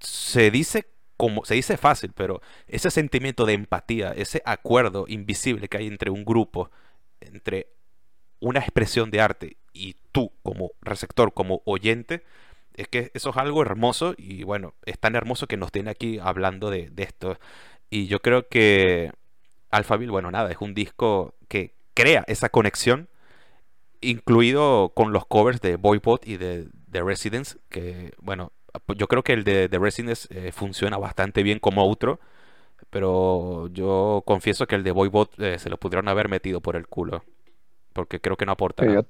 se dice como se dice fácil, pero ese sentimiento de empatía, ese acuerdo invisible que hay entre un grupo, entre una expresión de arte y tú como receptor, como oyente, es que eso es algo hermoso y bueno, es tan hermoso que nos tiene aquí hablando de, esto. Y yo creo que Alphaville, bueno, nada, es un disco que crea esa conexión, incluido con los covers de Boypot y de The Residents, que bueno, yo creo que el de The Residents eh, funciona bastante bien como outro, pero yo confieso que el de Boybot eh, se lo pudieron haber metido por el culo, porque creo que no aporta Sí, yo,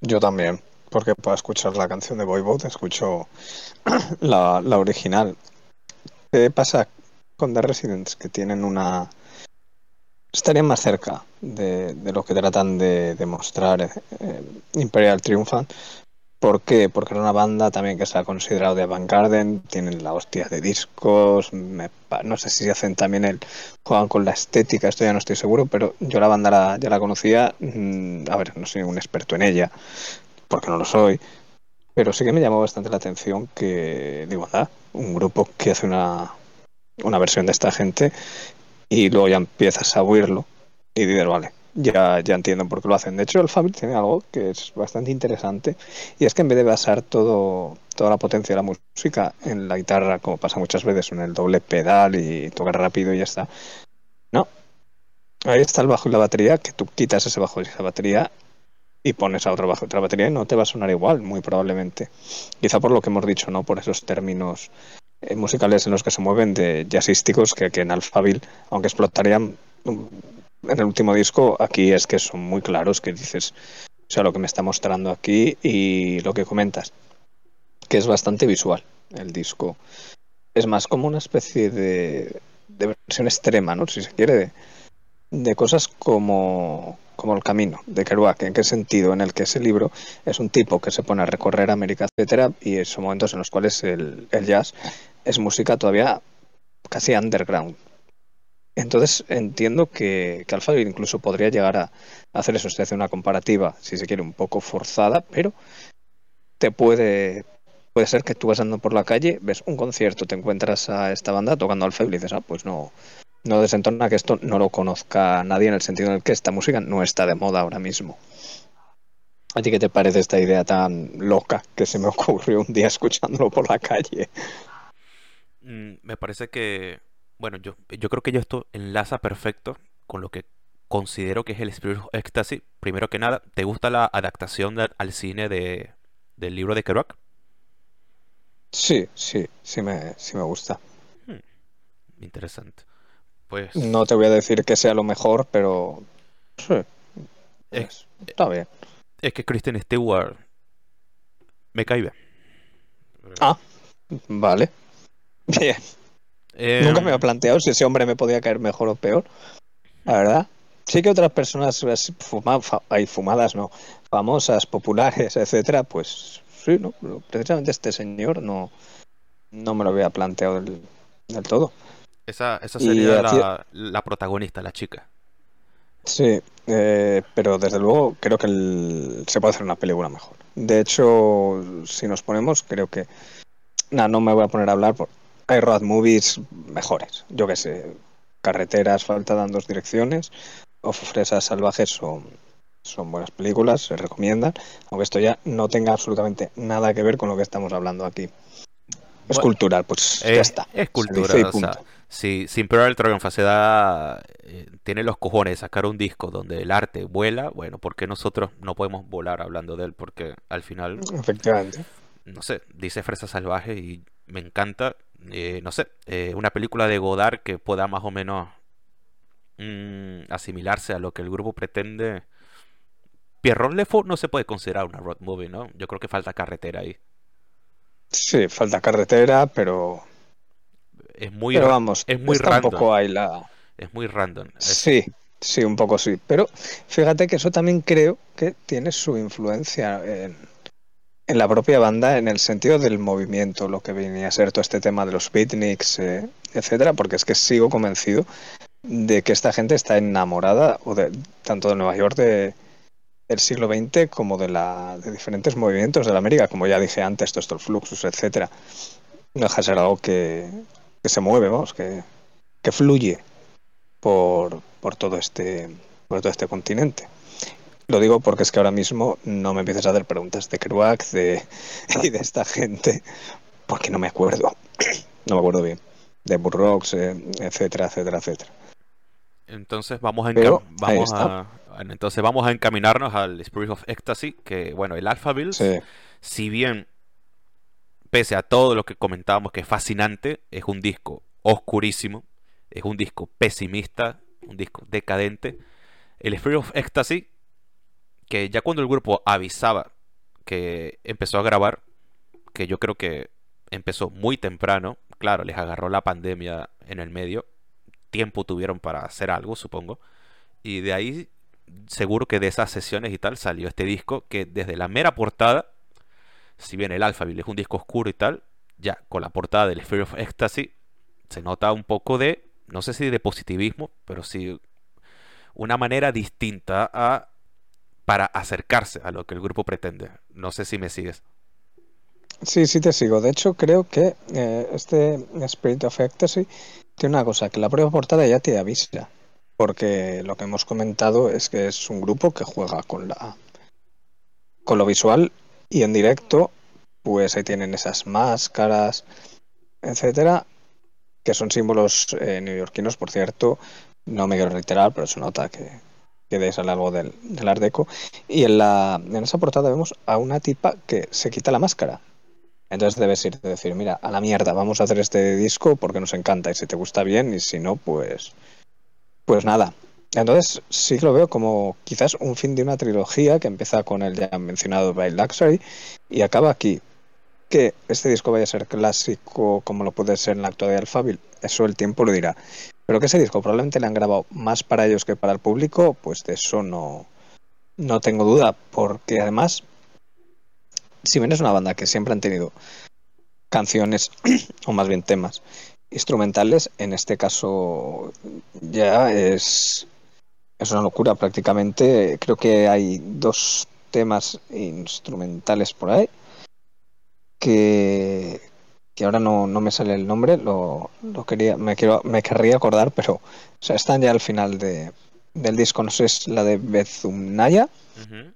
yo también, porque para escuchar la canción de Boybot escucho la, la original. ¿Qué pasa con The Residents? Que tienen una... Estarían más cerca de, de lo que tratan de demostrar eh, Imperial Triumphant. ¿Por qué? Porque era una banda también que se ha considerado de avant-garde, tienen la hostia de discos, me no sé si hacen también el, juegan con la estética, esto ya no estoy seguro, pero yo la banda ya la conocía, mm, a ver, no soy un experto en ella, porque no lo soy, pero sí que me llamó bastante la atención que, digo, anda, un grupo que hace una, una versión de esta gente y luego ya empiezas a oírlo y dices, vale, ya, ya entiendo por qué lo hacen. De hecho, el Fabric tiene algo que es bastante interesante y es que en vez de basar todo, toda la potencia de la música en la guitarra, como pasa muchas veces, en el doble pedal y tocar rápido y ya está, no. Ahí está el bajo y la batería, que tú quitas ese bajo y esa batería y pones a otro bajo y otra batería y no te va a sonar igual, muy probablemente. Quizá por lo que hemos dicho, ¿no? Por esos términos eh, musicales en los que se mueven de jazzísticos que, que en Alphaville, aunque explotarían um, en el último disco, aquí es que son muy claros, que dices, o sea, lo que me está mostrando aquí y lo que comentas, que es bastante visual el disco. Es más como una especie de, versión extrema, ¿no? Si se quiere, de, cosas como, como El Camino de Kerouac. ¿En qué sentido? En el que ese libro es un tipo que se pone a recorrer América, etcétera, y son momentos en los cuales el jazz es música todavía casi underground. Entonces entiendo que, que incluso podría llegar a hacer eso, se hace una comparativa, si se quiere, un poco forzada, pero te puede, puede ser que tú vas andando por la calle, ves un concierto, te encuentras a esta banda tocando Alphaville y dices, ah, pues no, no desentona que esto no lo conozca nadie en el sentido en el que esta música no está de moda ahora mismo. ¿A ti qué te parece esta idea tan loca que se me ocurrió un día escuchándolo por la calle? Mm, me parece que, bueno, yo, yo creo que esto enlaza perfecto con lo que considero que es el Spirit of Ecstasy. Primero que nada, ¿te gusta la adaptación al cine de, del libro de Kerouac? Sí, sí, sí me, sí me gusta. Hmm, interesante. Pues... No te voy a decir que sea lo mejor, pero... Sí, está bien. Es que Kristen Stewart me cae bien. Ah, vale. Bien. Eh, Nunca me había planteado si ese hombre me podía caer mejor o peor. La verdad. Sí que otras personas hay fumadas, no, famosas, populares, etcétera, pues sí, no, precisamente este señor no, no me lo había planteado del, todo. Esa, esa sería la, la protagonista, la chica. Sí, eh, pero desde luego creo que se puede hacer una película mejor. De hecho, si nos ponemos, creo que... No, no me voy a poner a hablar, por... hay road movies mejores. Yo qué sé, Carreteras, Falta dan dos direcciones, o Fresas Salvajes son, son buenas películas, se recomiendan, aunque esto ya no tenga absolutamente nada que ver con lo que estamos hablando aquí. Es cultural, pues ya está. Es cultural, o sea, si, si Imperial Triumph se da, eh, tiene los cojones de sacar un disco donde el arte vuela, bueno, ¿por qué nosotros no podemos volar hablando de él? Porque al final... Efectivamente. No sé, dice Fresa Salvaje y me encanta, eh, no sé, eh, una película de Godard que pueda más o menos mm, asimilarse a lo que el grupo pretende. Pierrot Lefort no se puede considerar una road movie, ¿no? Yo creo que falta carretera ahí. Sí, falta carretera, pero es muy pero vamos, es muy random. hay la... Es muy random. Sí, sí, un poco sí. Pero fíjate que eso también creo que tiene su influencia en, en la propia banda en el sentido del movimiento, lo que venía a ser todo este tema de los beatniks, eh, etcétera, porque es que sigo convencido de que esta gente está enamorada o de tanto de Nueva York de del siglo XX como de la de diferentes movimientos de la América, como ya dije antes, todo esto fluxus, etcétera. No deja de ser algo que, que se mueve, vamos, que, que fluye por, por, todo este, por todo este continente. Lo digo porque es que ahora mismo no me empieces a hacer preguntas de Kerouac de, y de esta gente, porque no me acuerdo. No me acuerdo bien. De Burroughs, eh, etcétera, etcétera, etcétera. Entonces vamos a, vamos a entonces vamos a encaminarnos al Spirit of Ecstasy, que bueno, el Alphaville, si bien pese a todo lo que comentábamos que es fascinante, es un disco oscurísimo, es un disco pesimista, un disco decadente. El Spirit of Ecstasy, que ya cuando el grupo avisaba que empezó a grabar, que yo creo que empezó muy temprano, claro, les agarró la pandemia en el medio, tiempo tuvieron para hacer algo, supongo, y de ahí seguro que de esas sesiones y tal salió este disco que desde la mera portada si bien el Alphaville es un disco oscuro y tal, ya con la portada del Sphere of Ecstasy se nota un poco de, no sé si de positivismo, pero sí una manera distinta a para acercarse a lo que el grupo pretende. No sé si me sigues. Sí, sí te sigo. De hecho, creo que eh, este Spirit of Ecstasy tiene una cosa, que la prueba portada ya te avisa. Porque lo que hemos comentado es que es un grupo que juega con la con lo visual y en directo, pues ahí tienen esas máscaras, etcétera, que son símbolos eh, neoyorquinos, por cierto. No me quiero reiterar, pero se nota que, que es algo del, del Deco. Y en, la, en esa portada vemos a una tipa que se quita la máscara. Entonces debes ir de decir, mira, a la mierda, vamos a hacer este disco porque nos encanta y si te gusta bien y si no, pues, pues nada. Entonces sí lo veo como quizás un fin de una trilogía que empieza con el ya mencionado By Luxury y acaba aquí. Que este disco vaya a ser clásico como lo puede ser en la actualidad Alphaville, eso el tiempo lo dirá. Pero que ese disco probablemente le han grabado más para ellos que para el público, pues de eso no, no tengo duda, porque además, si bien es una banda que siempre han tenido canciones, o más bien temas, instrumentales, en este caso ya es es una locura prácticamente. Creo que hay dos temas instrumentales por ahí que, que ahora no, no me sale el nombre, lo, lo, quería, me, quiero, me querría acordar, pero o sea, están ya al final de, del disco, no sé, es la de Bezumnaya uh -huh.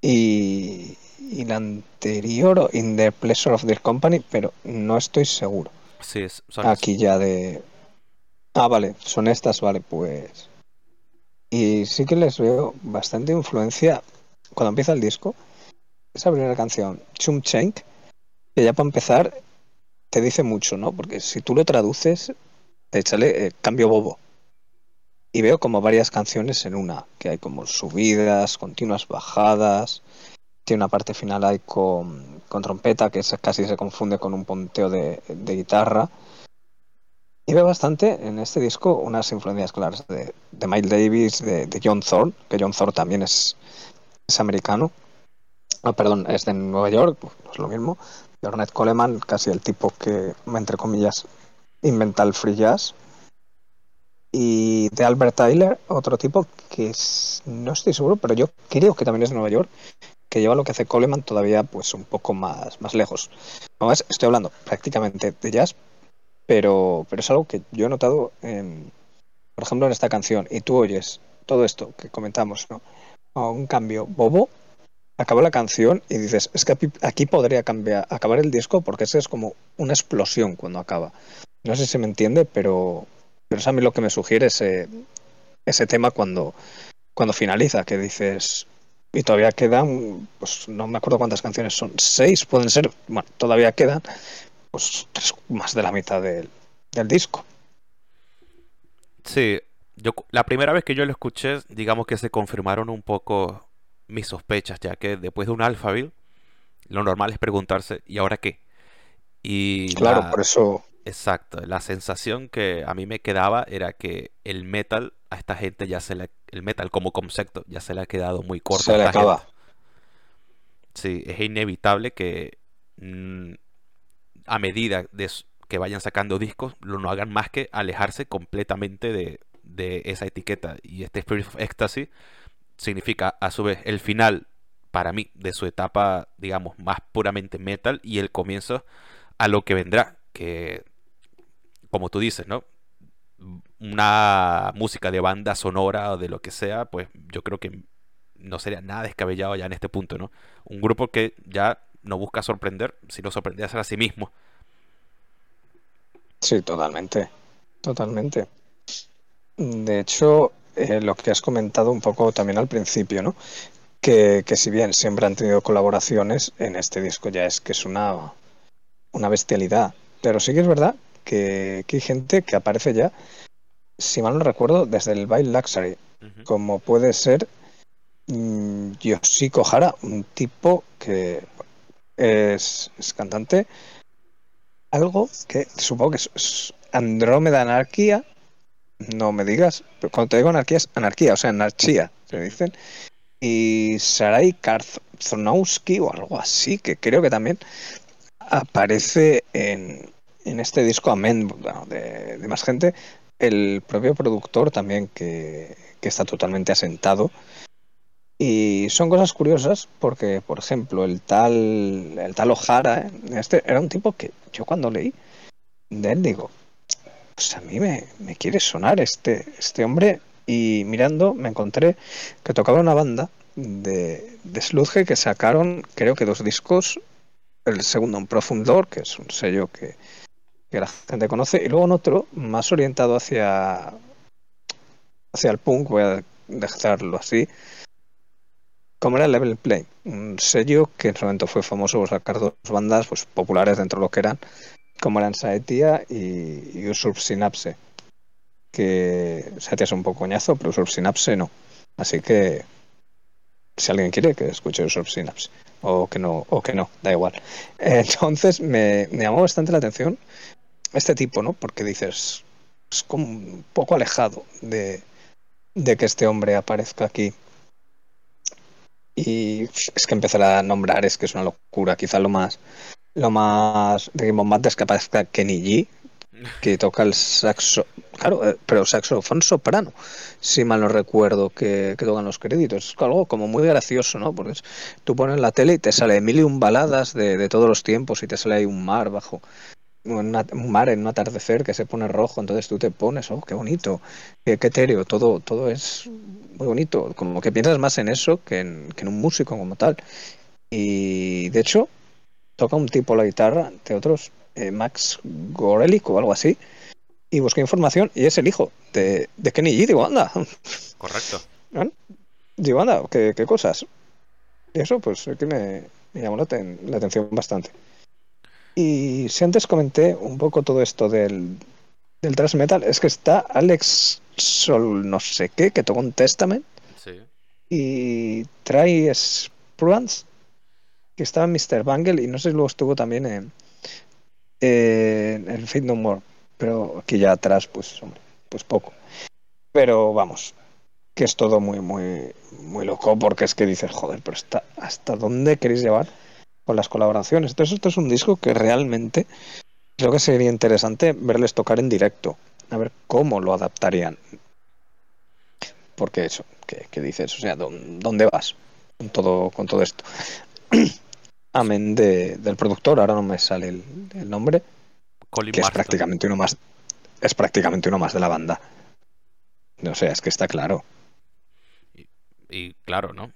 y, y, la anterior, In the Pleasure of the Company, pero no estoy seguro. Sí, son Aquí ya de... Ah, vale, son estas, vale, pues... Y sí que les veo bastante influencia cuando empieza el disco. Esa primera canción, Chum Chenk, que ya para empezar te dice mucho, ¿no? Porque si tú lo traduces, échale eh, cambio bobo. Y veo como varias canciones en una, que hay como subidas, continuas bajadas. Tiene una parte final ahí con, trompeta que casi se confunde con un punteo de, guitarra. Y veo bastante en este disco unas influencias claras de, de Miles Davis, de, John Thorne, que John Thorne también es, americano. Oh, perdón, es de Nueva York, pues es lo mismo. De Coleman, casi el tipo que, entre comillas, inventa el free jazz. Y de Albert Tyler, otro tipo que no estoy seguro, pero yo creo que también es de Nueva York, que lleva lo que hace Coleman todavía pues un poco más, más lejos. Es, estoy hablando prácticamente de jazz, pero, pero es algo que yo he notado, en, por ejemplo, en esta canción. Y tú oyes todo esto que comentamos, ¿no? Un cambio bobo, acaba la canción y dices, es que aquí podría cambiar, acabar el disco porque ese es como una explosión cuando acaba. No sé si me entiende, pero, pero es a mí lo que me sugiere ese, ese tema cuando, cuando finaliza, que dices, y todavía quedan, pues no me acuerdo cuántas canciones son, seis pueden ser, bueno, todavía quedan, pues más de la mitad del, del disco. Sí, yo la primera vez que yo lo escuché, digamos que se confirmaron un poco mis sospechas, ya que después de un Alphaville, lo normal es preguntarse, ¿y ahora qué? Y claro, la, por eso. Exacto, la sensación que a mí me quedaba era que el metal a esta gente ya se le. El metal como concepto ya se le ha quedado muy corto. Se le acaba. Gente. Sí, es inevitable que mmm, a medida de que vayan sacando discos, lo no hagan más que alejarse completamente de, de esa etiqueta. Y este Spirit of Ecstasy significa a su vez el final para mí de su etapa digamos más puramente metal y el comienzo a lo que vendrá que como tú dices no una música de banda sonora o de lo que sea pues yo creo que no sería nada descabellado ya en este punto no un grupo que ya no busca sorprender sino sorprenderse a sí mismo. Sí totalmente. Totalmente. De hecho eh, lo que has comentado un poco también al principio, ¿no? Que, que, si bien siempre han tenido colaboraciones, en este disco ya es que es una, una bestialidad. Pero sí que es verdad que, que hay gente que aparece ya, si mal no recuerdo, desde el Bail Luxury, uh -huh. como puede ser mmm, Yoshiko Hara, un tipo que es, es cantante, algo que supongo que es, es Andrómeda Anarquía, no me digas, pero cuando te digo anarquía es anarquía, o sea, anarchía, se dicen. Y Sarai Karzonowski o algo así, que creo que también aparece en, en este disco, amén, de, más gente, el propio productor también que, que está totalmente asentado. Y son cosas curiosas porque, por ejemplo, el tal, el tal O'Hara, este era un tipo que yo cuando leí de él digo, pues a mí me, quiere sonar este, este hombre. Y mirando me encontré que tocaba una banda de, de sludge que sacaron creo que dos discos, el segundo un Profundor, que es un sello que, que la gente conoce, y luego en otro más orientado hacia, hacia el punk, voy a dejarlo así, como era Level Play, un sello que en su momento fue famoso por sacar dos bandas pues, populares dentro de lo que eran como eran Saetia y, y Usurp Synapse. Que Saetia es un poco coñazo, pero Usurp Synapse no. Así que si alguien quiere que escuche Usurp Synapse o que no, o que no, da igual. Entonces me, me llamó bastante la atención este tipo, ¿no? Porque dices, es como un poco alejado de, de que este hombre aparezca aquí. Y es que empezar a nombrar es que es una locura. Quizá lo más lo más rimbombante es que aparezca Kenny G, que toca el saxo, claro, eh, pero saxofón soprano, si mal no recuerdo que, que tocan los créditos. Es algo como muy gracioso, ¿no? Porque es, tú pones la tele y te sale mil y un baladas de, de, todos los tiempos y te sale ahí un mar bajo. un mar en un atardecer que se pone rojo, entonces tú te pones, oh, qué bonito, qué, etéreo, todo, todo es muy bonito, como que piensas más en eso que en, que en un músico como tal. Y de hecho, toca un tipo la guitarra de otros, eh, Max Gorelick o algo así, y busqué información y es el hijo de, de Kenny G, digo, anda. Correcto. Digo, anda, ¿qué, qué cosas? Y eso, pues, que me, me llamó la, la atención bastante. Y si antes comenté un poco todo esto del, del thrash metal, es que está Alex Sol no sé qué, que toca un Testament. Sí. Y trae Spruance, que estaba en Mr. Bangle, y no sé si luego estuvo también en, en Fate No More. Pero aquí ya atrás, pues, hombre, pues poco. Pero vamos, que es todo muy, muy, muy loco, porque es que dices, joder, pero está, ¿hasta dónde queréis llevar? con las colaboraciones. Entonces, esto es un disco que realmente creo que sería interesante verles tocar en directo, a ver cómo lo adaptarían. Porque eso, ¿qué, dices? O sea, ¿dónde vas con todo, con todo esto? Amén de, del productor, ahora no me sale el, nombre, que es prácticamente uno más, es prácticamente uno más de la banda. No sé, es que está claro. y claro, ¿no?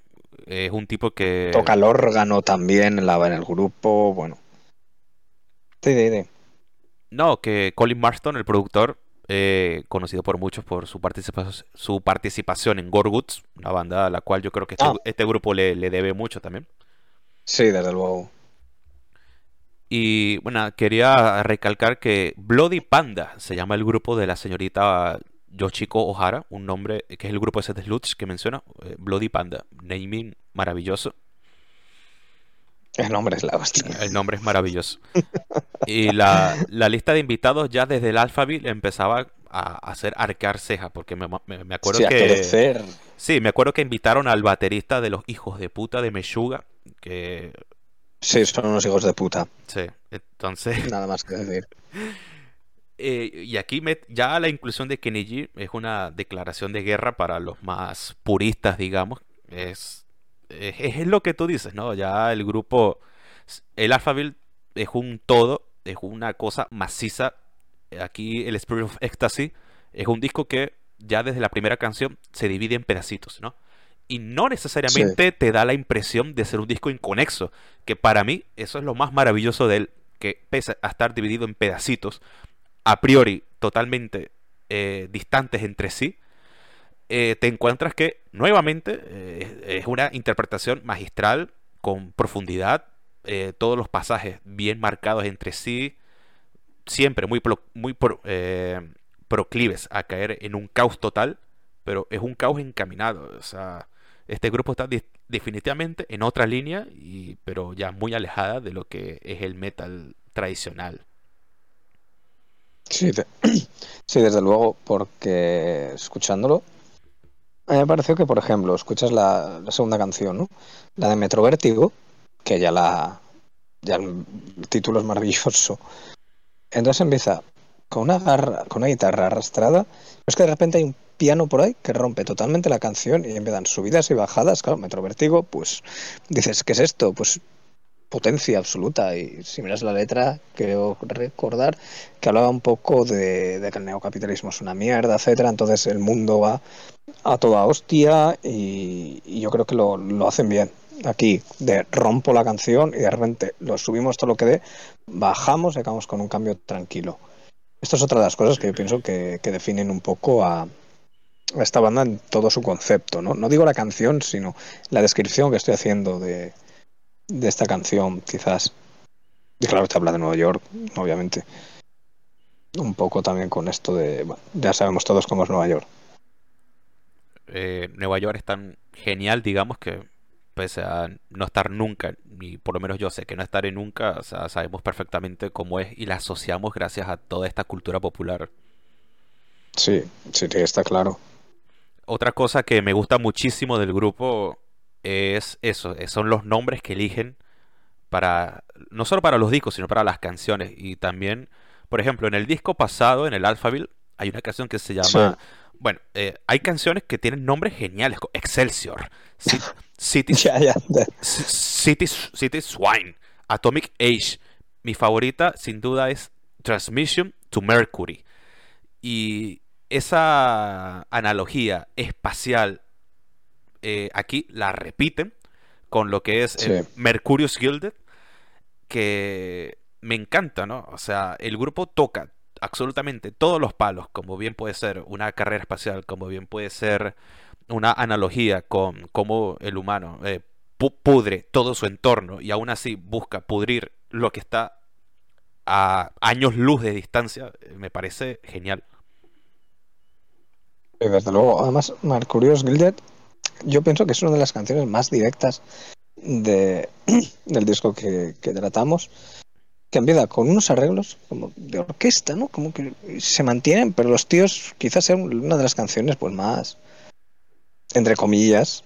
Es un tipo que... Toca el órgano también en, la, en el grupo, bueno. Sí, sí, sí. No, que Colin Marston, el productor, eh, conocido por muchos por su, participación, su participación en Gorguts, una banda a la cual yo creo que este, ah. este grupo le, le, debe mucho también. Sí, desde luego. Y bueno, quería recalcar que Bloody Panda se llama el grupo de la señorita Yoshiko Ohara, un nombre que es el grupo ese de Sluts que menciona, eh, Bloody Panda, naming maravilloso. El nombre es la hostia. El nombre es maravilloso. y la, lista de invitados ya desde el Alphaville empezaba a, hacer arquear ceja, porque me, acuerdo que... Sí, me acuerdo que invitaron al baterista de los hijos de puta de Meshuga, que... Sí, son unos hijos de puta. Sí, entonces... Nada más que decir. Eh, y aquí ya la inclusión de Kennedy es una declaración de guerra para los más puristas, digamos. Es, es, lo que tú dices, ¿no? Ya el grupo, el Alphaville es un todo, es una cosa maciza. Aquí el Spirit of Ecstasy es un disco que ya desde la primera canción se divide en pedacitos, ¿no? Y no necesariamente te da la impresión de ser un disco inconexo, que para mí eso es lo más maravilloso de él, que pese a estar dividido en pedacitos, a priori totalmente eh, distantes entre sí, eh, te encuentras que nuevamente eh, es una interpretación magistral con profundidad, todos los pasajes bien marcados entre sí, siempre muy, muy proclives a caer en un caos total, pero es un caos encaminado. O sea, este grupo está definitivamente en otra línea, y, pero ya muy alejada de lo que es el metal tradicional. Sí, sí, desde luego, porque escuchándolo, a mí me pareció que, por ejemplo, escuchas la, segunda canción, ¿no? La de Metro Vértigo, que ya la. ya el título es maravilloso. Entonces empieza con una garra, con una guitarra arrastrada. Es que de repente hay un piano por ahí que rompe totalmente la canción y empiezan subidas y bajadas. Claro, Metro Vértigo, pues dices, ¿qué es esto? Pues potencia absoluta. Y si miras la letra, creo recordar que hablaba un poco de, que el neocapitalismo es una mierda, etcétera. Entonces el mundo va a toda hostia y, yo creo que lo, hacen bien. Aquí, de rompo la canción y de repente lo subimos todo lo que dé, bajamos y acabamos con un cambio tranquilo. Esto es otra de las cosas que yo pienso que, definen un poco a, a esta banda en todo su concepto. ¿no? no digo la canción, sino la descripción que estoy haciendo de, de esta canción, quizás. Y claro, te habla de Nueva York, obviamente. Un poco también con esto de. ya sabemos todos cómo es Nueva York. Eh, Nueva York es tan genial, digamos, que pese a no estar nunca, ni por lo menos yo sé que no estaré nunca, o sea, sabemos perfectamente cómo es y la asociamos gracias a toda esta cultura popular. Sí, sí, está claro. Otra cosa que me gusta muchísimo del grupo es eso, eh, son los nombres que eligen para, no solo para los discos, sino para las canciones. Y también, por ejemplo, en el disco pasado, en el Alphaville, hay una canción que se llama... Bueno, eh, hay canciones que tienen nombres geniales, Excelsior, City, City, City Swine, Atomic Age. Mi favorita, sin duda, es Transmission to Mercury. Y esa analogía espacial eh, aquí la repiten con lo que es el Mercurius Gilded, que me encanta, ¿no? O sea, el grupo toca absolutamente todos los palos, como bien puede ser una carrera espacial, como bien puede ser una analogía con cómo el humano eh, pudre todo su entorno y aún así busca pudrir lo que está a años luz de distancia, eh, me parece genial. Desde luego, además, Mercurius Gilded, yo pienso que es una de las canciones más directas de, del disco que, tratamos, que empieza con unos arreglos como de orquesta, ¿no? Como que se mantienen, pero los tíos quizás sean una de las canciones pues más, entre comillas,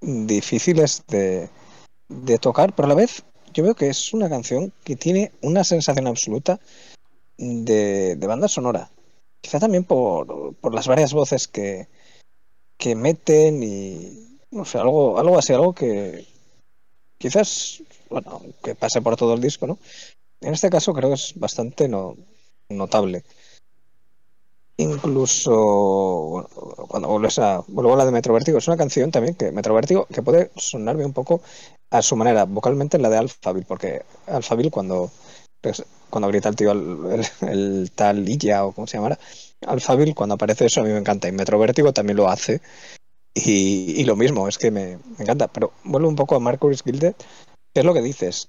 difíciles de, de tocar, pero a la vez yo veo que es una canción que tiene una sensación absoluta de, de banda sonora. Quizá también por, por las varias voces que, que meten y no sé, algo, algo así, algo que, quizás, bueno, que pase por todo el disco, ¿no? En este caso creo que es bastante no, notable. Incluso cuando vuelves vuelvo a la de Metro Vértigo, es una canción también que Metro Vértigo que puede sonarme un poco a su manera, vocalmente en la de Alphaville, porque Alphaville cuando pues, cuando grita el tío el, tal Illa o como se llamará, Alphaville cuando aparece eso a mí me encanta y Metro Vértigo también lo hace y, lo mismo, es que me, encanta. Pero vuelvo un poco a Marcus Gilded, que es lo que dices,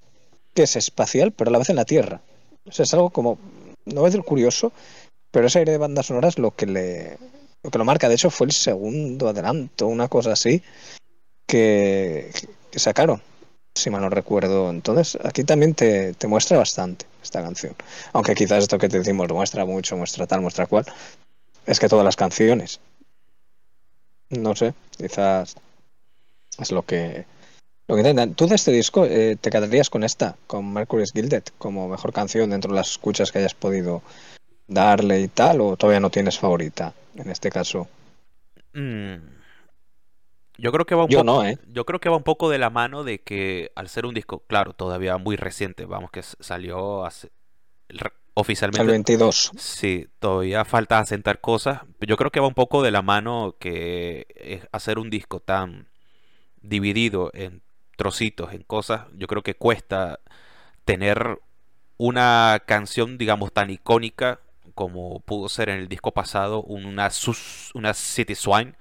que es espacial, pero a la vez en la Tierra. Es algo como, no voy a decir curioso, pero ese aire de bandas sonoras lo que le lo marca. De hecho, fue el segundo adelanto, una cosa así, que sacaron, si mal no recuerdo. Entonces, aquí también te, te muestra bastante esta canción. Aunque quizás esto que te decimos muestra mucho, muestra tal, muestra cual. Es que todas las canciones no sé, quizás es lo que, lo que intentan. ¿Tú de este disco eh, te quedarías con esta, con Mercury's Gilded, como mejor canción dentro de las escuchas que hayas podido darle y tal, o todavía no tienes favorita en este caso? Mm. Yo creo que va un yo poco, no, ¿eh? Yo creo que va un poco de la mano de que al ser un disco, claro, todavía muy reciente, vamos, que salió hace, oficialmente. El 22. Sí, todavía falta asentar cosas. Yo creo que va un poco de la mano que hacer un disco tan dividido en trocitos, en cosas. Yo creo que cuesta tener una canción, digamos, tan icónica como pudo ser en el disco pasado, una, una City Swine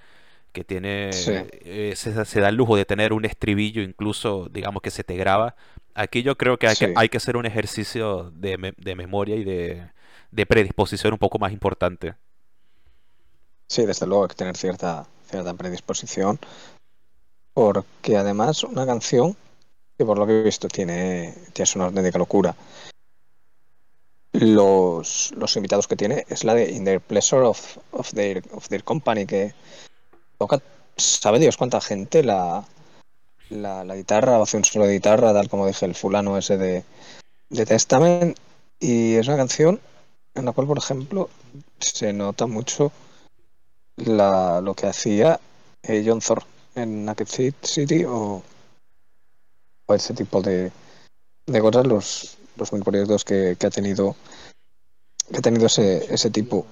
que tiene eh, se, da el lujo de tener un estribillo incluso digamos que se te graba. Aquí yo creo que hay, que, hay que hacer un ejercicio de, de memoria y de, de, predisposición un poco más importante. Sí desde luego hay que tener cierta cierta predisposición porque además una canción que por lo que he visto tiene tiene una auténtica locura los, los invitados que tiene es la de In the Pleasure of, of, their, of their Company que sabe Dios cuánta gente la, la, guitarra, o hace un solo de guitarra, tal como dije el fulano ese de, de Testament. Y es una canción en la cual, por ejemplo, se nota mucho la, lo que hacía eh, John Thor en Naked City o, o ese tipo de, de cosas, los, los mil proyectos que, que ha tenido que ha tenido ese, ese tipo.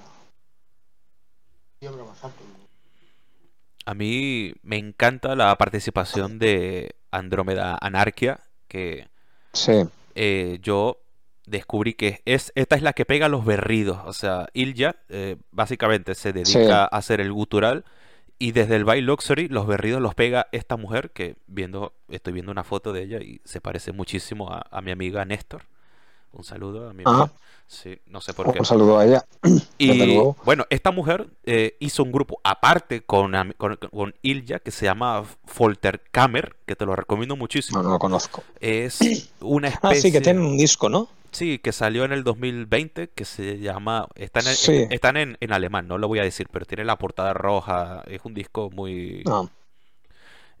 A mí me encanta la participación de Andrómeda Anarquia, que eh, yo descubrí que es esta es la que pega los berridos. O sea, Ilja eh, básicamente se dedica a hacer el gutural y desde el By Luxury los berridos los pega esta mujer que viendo estoy viendo una foto de ella y se parece muchísimo a, mi amiga Néstor. Un saludo a mi amiga. Sí, no sé por qué. Un saludo a ella. Y bueno, esta mujer eh, hizo un grupo aparte con, con, Ilja que se llama Folterkammer, que te lo recomiendo muchísimo. No, no lo conozco. Es una especie. Ah, sí, que tiene un disco, ¿no? Sí, que salió en el 2020, que se llama. Están, en, están en, en, alemán, no lo voy a decir, pero tiene la portada roja. Es un disco muy. Ah.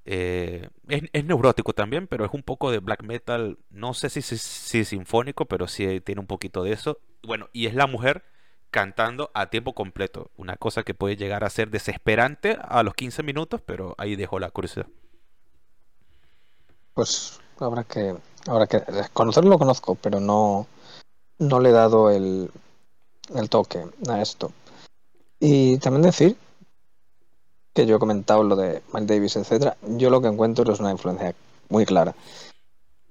Eh, es, neurótico también, pero es un poco de black metal, no sé si, si, sinfónico, pero sí tiene un poquito de eso. Bueno, y es la mujer cantando a tiempo completo, una cosa que puede llegar a ser desesperante a los 15 minutos, pero ahí dejo la curiosidad. Pues habrá que, habrá que conocerlo lo conozco, pero no, no le he dado el, el toque a esto. Y también decir que yo he comentado lo de Miles Davis, etcétera. Yo lo que encuentro es una influencia muy clara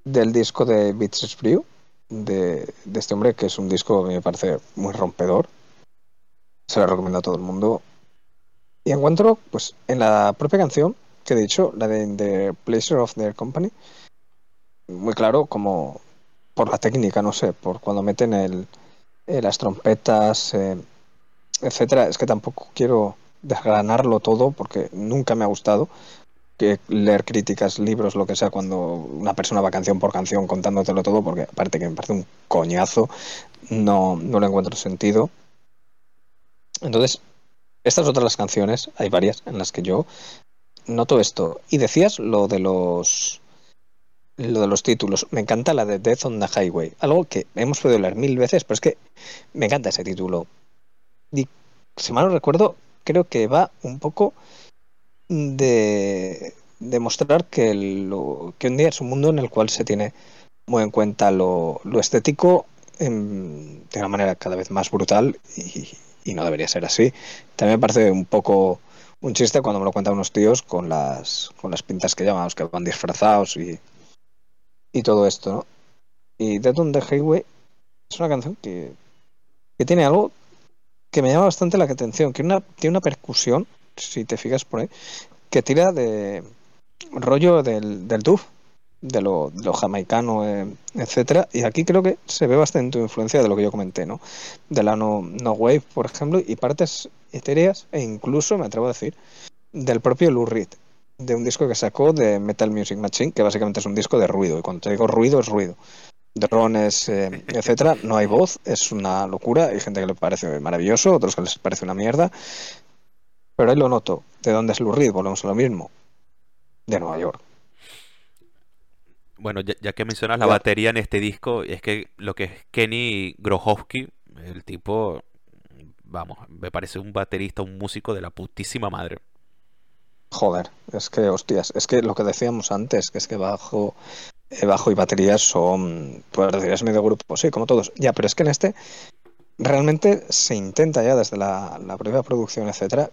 del disco de Beats Brew de, de este hombre, que es un disco que me parece muy rompedor. Se lo recomiendo a todo el mundo. Y encuentro, pues, en la propia canción que he dicho, la de The Pleasure of Their Company, muy claro como por la técnica, no sé, por cuando meten el, eh, las trompetas, eh, etcétera. Es que tampoco quiero desgranarlo todo porque nunca me ha gustado que leer críticas, libros, lo que sea, cuando una persona va canción por canción contándotelo todo, porque aparte que me parece un coñazo, no, no le encuentro sentido. Entonces, estas otras las canciones, hay varias en las que yo noto esto. Y decías lo de los lo de los títulos. Me encanta la de Death on the Highway. Algo que hemos podido leer mil veces, pero es que me encanta ese título. Y si mal no recuerdo, creo que va un poco de demostrar que, lo, que un día es un mundo en el cual se tiene muy en cuenta lo, lo estético en, de una manera cada vez más brutal y, y, no debería ser así. También me parece un poco un chiste cuando me lo cuentan unos tíos con las, con las pintas que llamamos, que van disfrazados y, y todo esto, ¿no? Y Dead on the Highway es una canción que, que tiene algo que me llama bastante la atención, que una, tiene una percusión si te fijas por ahí, que tira de rollo del, del duf, de lo, de lo jamaicano, eh, etcétera. Y aquí creo que se ve bastante influencia de lo que yo comenté, ¿no? De la no, no wave, por ejemplo, y partes etéreas, e incluso, me atrevo a decir, del propio Lou Reed, de un disco que sacó de Metal Music Machine, que básicamente es un disco de ruido. Y cuando te digo ruido, es ruido. Drones, eh, etcétera, no hay voz, es una locura. Hay gente que le parece maravilloso, otros que les parece una mierda. Pero ahí lo noto. ¿De dónde es Lou Reed? Volvemos a lo mismo. De Nueva York. Bueno, ya, que mencionas la batería en este disco, es que lo que es Kenny Grohowski, el tipo, vamos, me parece un baterista, un músico de la putísima madre. Joder, es que, hostias, es que lo que decíamos antes, que es que bajo, bajo y batería son, pues es medio grupo, sí, como todos. Ya, pero es que en este realmente se intenta ya desde la, la propia producción, etcétera,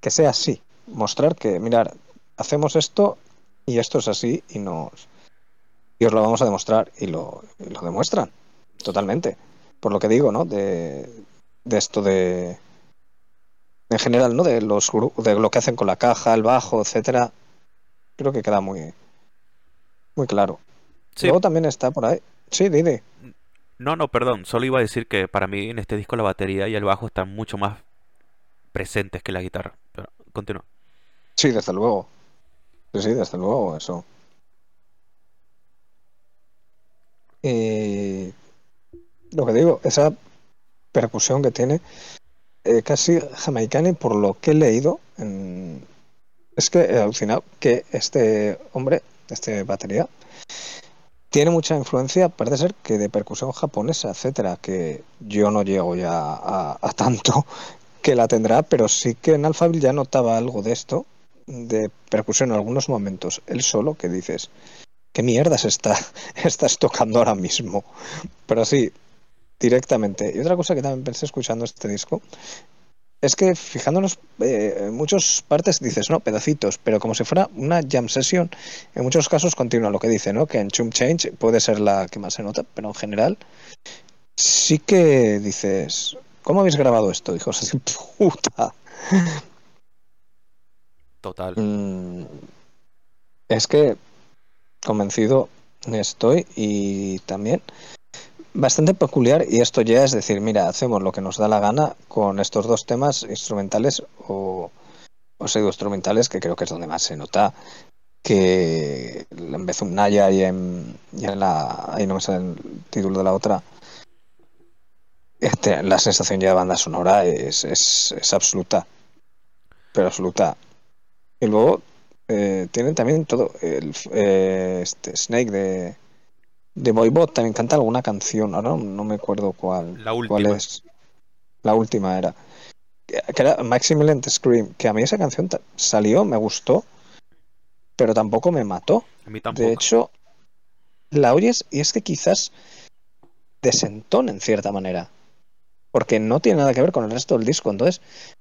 que sea así. Mostrar que, mirar, hacemos esto y esto es así y nos y os lo vamos a demostrar y lo, lo demuestran totalmente. Por lo que digo, ¿no? De, de esto de en general, ¿no? De los de lo que hacen con la caja, el bajo, etcétera. Creo que queda muy muy claro. Luego también está por ahí. Sí, dime. No, no, perdón. Solo iba a decir que para mí en este disco la batería y el bajo están mucho más presentes que la guitarra. Pero continúa. Sí, desde luego. Sí, sí, desde luego, eso. Y lo que digo, esa percusión que tiene eh, casi jamaicana y por lo que he leído, en... es que he alucinado que este hombre, este batería, tiene mucha influencia, parece ser que de percusión japonesa, etcétera, que yo no llego ya a, tanto que la tendrá, pero sí que en Alphaville ya notaba algo de esto, de percusión en algunos momentos, él solo, que dices, ¿qué mierdas está, estás tocando ahora mismo? Pero sí, directamente. Y otra cosa que también pensé escuchando este disco es que fijándonos eh, en muchas partes dices, no, pedacitos, pero como si fuera una jam session, en muchos casos continúa lo que dice, ¿no? Que en Chum Change puede ser la que más se nota, pero en general sí que dices, ¿Cómo habéis grabado esto, hijos de puta? Total. Mm, es que convencido estoy y también bastante peculiar y esto ya es decir, mira, hacemos lo que nos da la gana con estos dos temas instrumentales o, o pseudo instrumentales que creo que es donde más se nota que en vez de un Naya y en, y en la ahí no me sale el título de la otra este, la sensación ya de banda sonora es, es, es absoluta. Pero absoluta. Y luego eh, tienen también todo. El, eh, este Snake de, de Boybot también canta alguna canción. Ahora no, me acuerdo cuál, la cuál es. La última era. Que era Maximilian Scream. Que a mí esa canción salió, me gustó. Pero tampoco me mató. A mí tampoco. De hecho, la oyes y es que quizás desentón en cierta manera. Porque no tiene nada que ver con el resto del disco. Entonces,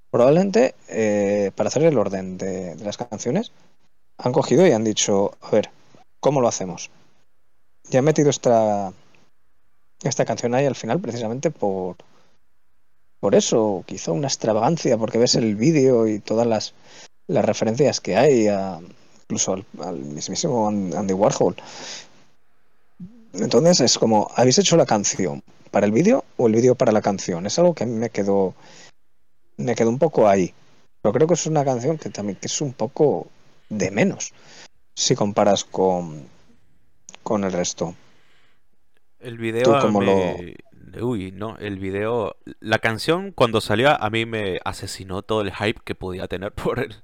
probablemente eh, para hacer el orden de, de las canciones, han cogido y han dicho, a ver, ¿cómo lo hacemos? Y han metido esta, esta canción ahí al final precisamente por, por eso, quizá una extravagancia, porque ves el vídeo y todas las, las referencias que hay, a, incluso al, al mismísimo Andy Warhol. Entonces es como, ¿habéis hecho la canción para el vídeo o el vídeo para la canción? Es algo que a mí me quedó, me quedó un poco ahí. Pero creo que es una canción que también que es un poco de menos si comparas con, con el resto. El video a mí... Uy, no, el video... La canción cuando salió a mí me asesinó todo el hype que podía tener por él.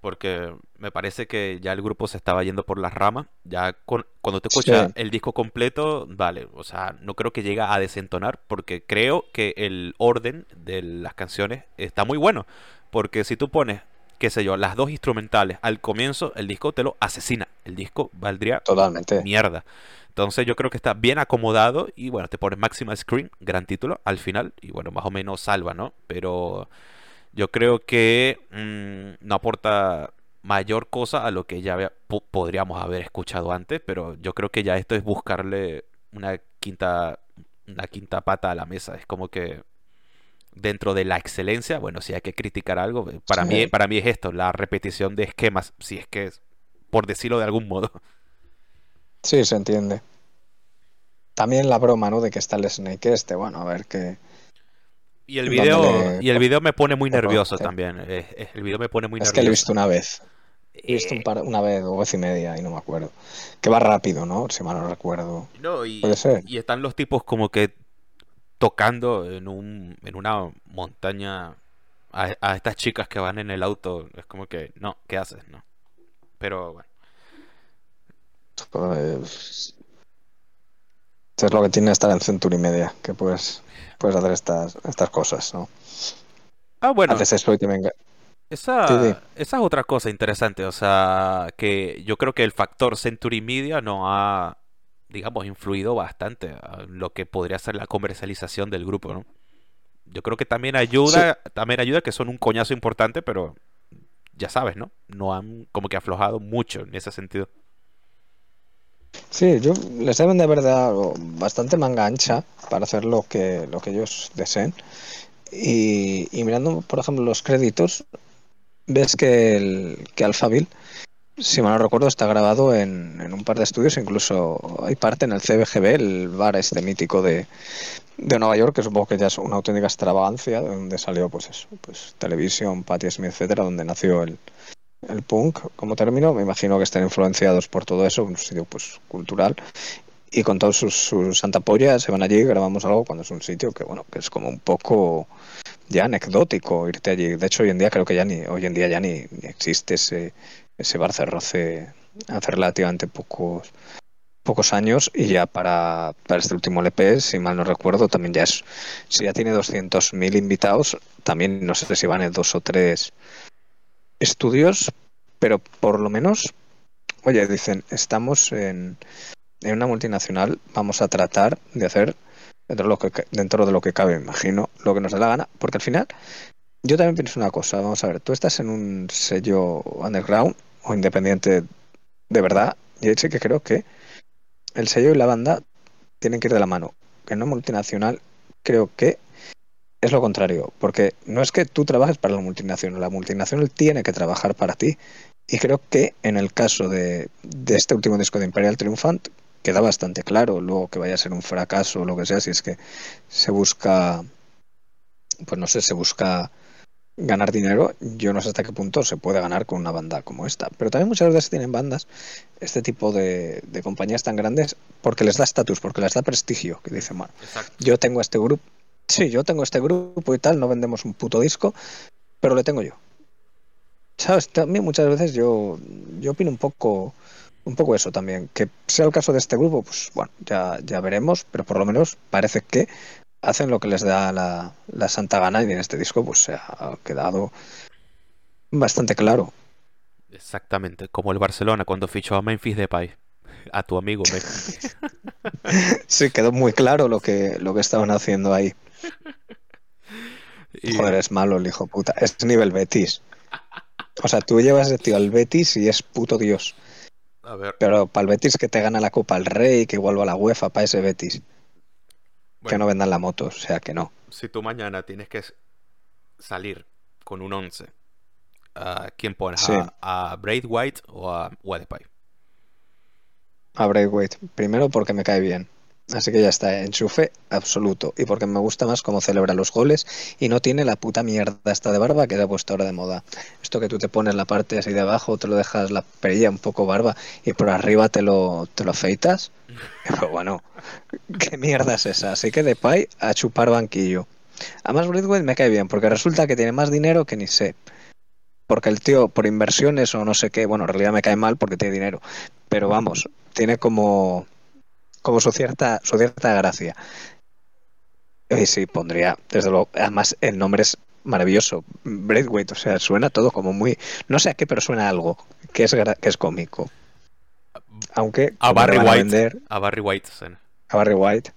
Porque me parece que ya el grupo se estaba yendo por las ramas. Ya cuando te escuchas Sí. el disco completo, vale, o sea, no creo que llegue a desentonar porque creo que el orden de las canciones está muy bueno. Porque si tú pones, qué sé yo, las dos instrumentales al comienzo, el disco te lo asesina. El disco valdría Totalmente. mierda. Entonces yo creo que está bien acomodado y bueno, te pones Maxima Screen, gran título, al final y bueno, más o menos salva, ¿no? Pero yo creo que mm, no aporta mayor cosa a lo que ya podríamos haber escuchado antes, pero yo creo que ya esto es buscarle una quinta, una quinta pata a la mesa. Es como que dentro de la excelencia, bueno, si hay que criticar algo, eh, para mí, para mí es esto, la repetición de esquemas, si es que es, por decirlo de algún modo. Sí, se entiende. También la broma, ¿no? De que está el Snake este. Bueno, a ver qué. Y el video, y el video me pone muy nervioso sí. también. eh, eh, el video me pone muy Es que lo he nervioso. visto una vez. He visto un Eh, par, una vez o vez y media y no me acuerdo. Que va rápido, ¿no? Si mal no recuerdo. no, y, Puede ser. y están los tipos como que tocando en un, en una montaña a, a estas chicas que van en el auto. Es como que, no, ¿qué haces? No. Pero bueno. Pues, es lo que tiene estar en Century Media, que puedes, puedes hacer estas, estas cosas, ¿no? Ah, bueno, Haces eso y te venga. esa, Sí, sí. esa es otra cosa interesante. O sea, que yo creo que el factor Century Media no ha, digamos, influido bastante a lo que podría ser la comercialización del grupo, ¿no? Yo creo que también Sí, ayuda, también ayuda que son un coñazo importante, pero ya sabes, ¿no? No han como que aflojado mucho en ese sentido. sí, yo les deben de haber dado bastante manga ancha para hacer lo que, lo que ellos deseen. Y, y mirando, por ejemplo, los créditos, ves que, el, que Alphaville, si mal no recuerdo, está grabado en, en un par de estudios, incluso hay parte en el CBGB, el bar este mítico de, de Nueva York, que supongo que ya es una auténtica extravagancia, de donde salió pues eso, pues televisión, Patti Smith, etcétera, donde nació el, el punk como término. Me imagino que están influenciados por todo eso, un sitio pues cultural. Y con todos sus, sus santa polla se van allí, grabamos algo cuando es un sitio que bueno, que es como un poco ya anecdótico irte allí. De hecho, hoy en día creo que ya ni, hoy en día ya ni, ni existe ese, ese bar cerró hace, hace relativamente pocos pocos años y ya para, para este último LP, si mal no recuerdo, también ya es, si ya tiene 200.000 invitados, también no sé si van en dos o tres estudios, pero por lo menos, oye, dicen, estamos en, en una multinacional, vamos a tratar de hacer dentro de lo que, dentro de lo que cabe, imagino, lo que nos dé la gana, porque al final, yo también pienso una cosa, vamos a ver, tú estás en un sello underground o independiente de verdad, y sí que creo que el sello y la banda tienen que ir de la mano. Que una multinacional creo que es lo contrario, porque no es que tú trabajes para la multinacional, la multinacional tiene que trabajar para ti. Y creo que en el caso de, de este último disco de Imperial Triumphant queda bastante claro, luego que vaya a ser un fracaso o lo que sea, si es que se busca, pues no sé, se busca ganar dinero, yo no sé hasta qué punto se puede ganar con una banda como esta. Pero también muchas veces tienen bandas, este tipo de, de compañías tan grandes, porque les da estatus, porque les da prestigio, que dicen, bueno, yo tengo este grupo, sí, yo tengo este grupo y tal, no vendemos un puto disco, pero le tengo yo. ¿Sabes? También muchas veces yo, yo opino un poco, un poco eso también. Que sea el caso de este grupo, pues bueno, ya, ya veremos, pero por lo menos parece que hacen lo que les da la, la santa gana y en este disco pues se ha quedado bastante claro. Exactamente, como el Barcelona cuando fichó a Memphis Depay, a tu amigo Memphis. sí, quedó muy claro lo que, lo que estaban haciendo ahí. Y- Joder, es malo el hijo puta. Es nivel Betis. O sea, tú llevas de tío al Betis y es puto Dios. a ver, Pero para el Betis que te gana la Copa el Rey, que igual va a la UEFA, para ese Betis. Que no vendan la moto, o sea que no. si tú mañana tienes que salir con un 11, ¿a quién pones? Sí. ¿A, a Braid White o a Wadepay? A Braithwaite. Primero porque me cae bien. Así que ya está, enchufe absoluto. Y porque me gusta más cómo celebra los goles y no tiene la puta mierda esta de barba que se ha puesto ahora de moda. Esto que tú te pones la parte así de abajo, te lo dejas la perilla un poco barba y por arriba te lo, te lo afeitas. Pero bueno, ¿qué mierda es esa? Así que de pay a chupar banquillo. Además Braithwaite me cae bien porque resulta que tiene más dinero que ni sé. Porque el tío, por inversiones o no sé qué, bueno, en realidad me cae mal porque tiene dinero. Pero vamos, tiene como, como su cierta, su cierta gracia. Y sí, pondría, desde luego, además el nombre es maravilloso, Braithwaite, o sea, suena todo como muy, no sé a qué, pero suena a algo que es, que es cómico. Aunque A Barry White. vender A Barry White, suena. a Barry White,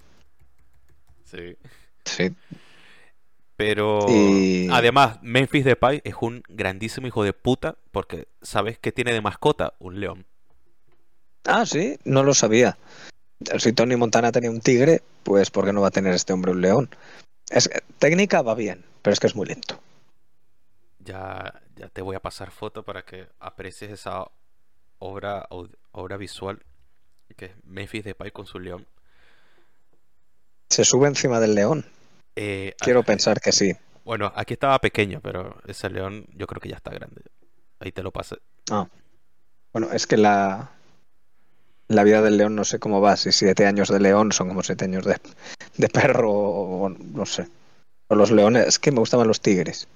Sí. sí, Pero Y- además, Memphis Depay es un grandísimo hijo de puta porque sabes que tiene de mascota un león. Ah, sí, no lo sabía. Si Tony Montana tenía un tigre, pues ¿por qué no va a tener este hombre un león? Es, técnica va bien, pero es que es muy lento. Ya, ya te voy a pasar foto para que aprecies esa obra, obra visual que es Memphis Depay con su león. Se sube encima del león. Eh, Quiero ah, pensar que sí. Bueno, aquí estaba pequeño, pero ese león yo creo que ya está grande. Ahí te lo pasé. Ah. Bueno, es que la, la vida del león no sé cómo va. Si siete años de león son como siete años de, de perro o no sé. O los leones, es que me gustan más los tigres.